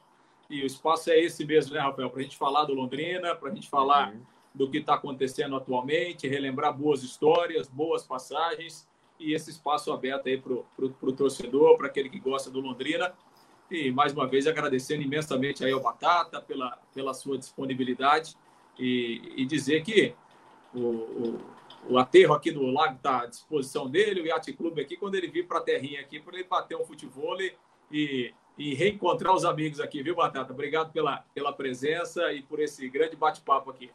e o espaço é esse mesmo, né, Rafael? Para a gente falar do Londrina, para a gente falar. Uhum do que está acontecendo atualmente, relembrar boas histórias, boas passagens e esse espaço aberto aí para o torcedor, para aquele que gosta do Londrina. E mais uma vez agradecendo imensamente aí ao Batata pela, pela sua disponibilidade e, e dizer que o, o, o, aterro aqui do lago está à disposição dele, o Yacht Clube aqui, quando ele vir para a terrinha aqui, para ele bater um futebol e, e reencontrar os amigos aqui, viu, Batata? Obrigado pela, pela presença e por esse grande bate-papo aqui.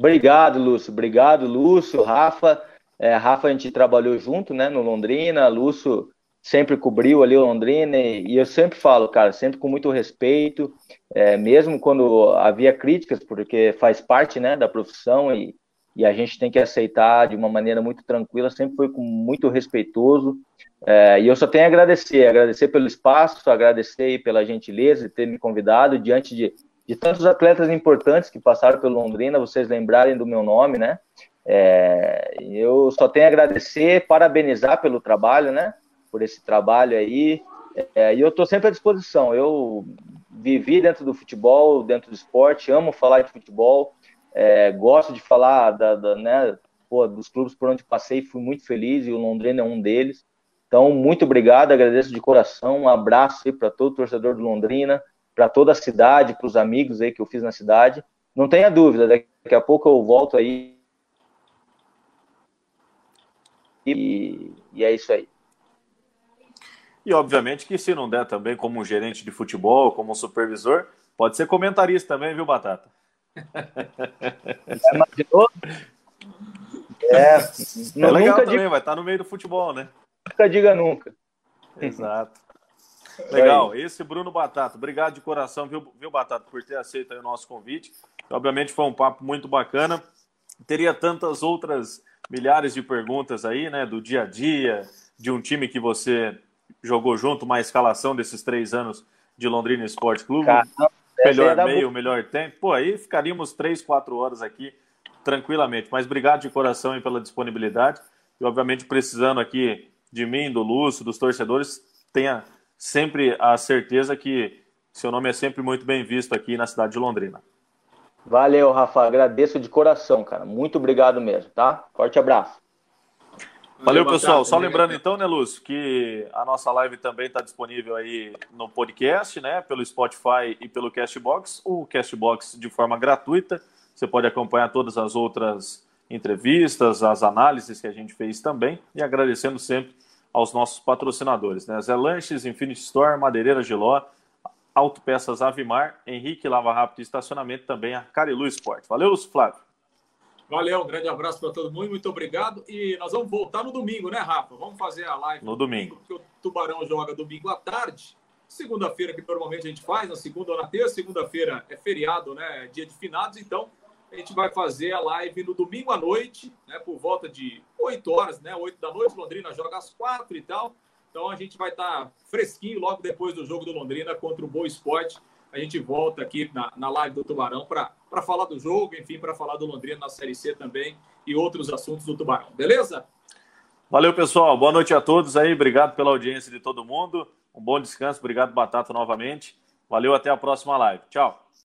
Obrigado, Lúcio. Obrigado, Lúcio, Rafa. É, Rafa, a gente trabalhou junto, né, no Londrina. Lúcio sempre cobriu ali o Londrina e, eu sempre falo, cara, sempre com muito respeito, é, mesmo quando havia críticas, porque faz parte, né, da profissão e, e a gente tem que aceitar de uma maneira muito tranquila, sempre foi com muito respeitoso. É, e eu só tenho a agradecer, agradecer pelo espaço, agradecer pela gentileza de ter me convidado diante de de tantos atletas importantes que passaram pelo Londrina, vocês lembrarem do meu nome, né? É, eu só tenho a agradecer, parabenizar pelo trabalho, né? por esse trabalho aí. É, e eu estou sempre à disposição. Eu vivi dentro do futebol, dentro do esporte, amo falar de futebol, é, gosto de falar da, da, né, pô, dos clubes por onde passei, fui muito feliz e o Londrina é um deles. Então, muito obrigado, agradeço de coração, um abraço aí para todo torcedor do Londrina, para toda a cidade, para os amigos aí que eu fiz na cidade. Não tenha dúvida, daqui a pouco eu volto aí. E, e é isso aí. E obviamente que se não der também como um gerente de futebol, como um supervisor, pode ser comentarista também, viu, Batata? É, [LAUGHS] é legal também, diga... vai estar no meio do futebol, né? Nunca diga nunca. Exato. Legal, esse Bruno Batata, obrigado de coração, viu, viu Batata, por ter aceito o nosso convite. Obviamente foi um papo muito bacana. Teria tantas outras milhares de perguntas aí, né, do dia a dia, de um time que você jogou junto, uma escalação desses três anos de Londrina Esporte Clube. Caramba, melhor meio, melhor tempo. Pô, aí ficaríamos três, quatro horas aqui tranquilamente. Mas obrigado de coração aí pela disponibilidade. E, obviamente, precisando aqui de mim, do Lúcio, dos torcedores, tenha sempre a certeza que seu nome é sempre muito bem visto aqui na cidade de Londrina. Valeu, Rafa. Agradeço de coração, cara. Muito obrigado mesmo, tá? Forte abraço. Valeu, pessoal. Só lembrando então, né, Lúcio, que a nossa live também está disponível aí no podcast, né, pelo Spotify e pelo Castbox. O Castbox de forma gratuita. Você pode acompanhar todas as outras entrevistas, as análises que a gente fez também. E agradecendo sempre aos nossos patrocinadores, né? Zé Lanches, Infinity Store, Madeireira Giló, Autopeças Avimar, Henrique Lava Rápido e Estacionamento também a Carilu Esporte. Valeu, Flávio. Valeu, um grande abraço para todo mundo, muito obrigado. E nós vamos voltar no domingo, né, Rafa? Vamos fazer a live no domingo. Porque o Tubarão joga domingo à tarde. Segunda-feira, que normalmente a gente faz, na segunda ou na terça. Segunda-feira é feriado, né? Dia de finados, então a gente vai fazer a live no domingo à noite, né? Por volta de 8 horas, né? 8 da noite. Londrina joga às 4 e tal. Então a gente vai estar tá fresquinho logo depois do jogo do Londrina contra o Boa Esporte a gente volta aqui na, na live do Tubarão para falar do jogo, enfim, para falar do Londrina na Série C também e outros assuntos do Tubarão. Beleza? Valeu, pessoal. Boa noite a todos aí. Obrigado pela audiência de todo mundo. Um bom descanso. Obrigado, Batata, novamente. Valeu, até a próxima live. Tchau.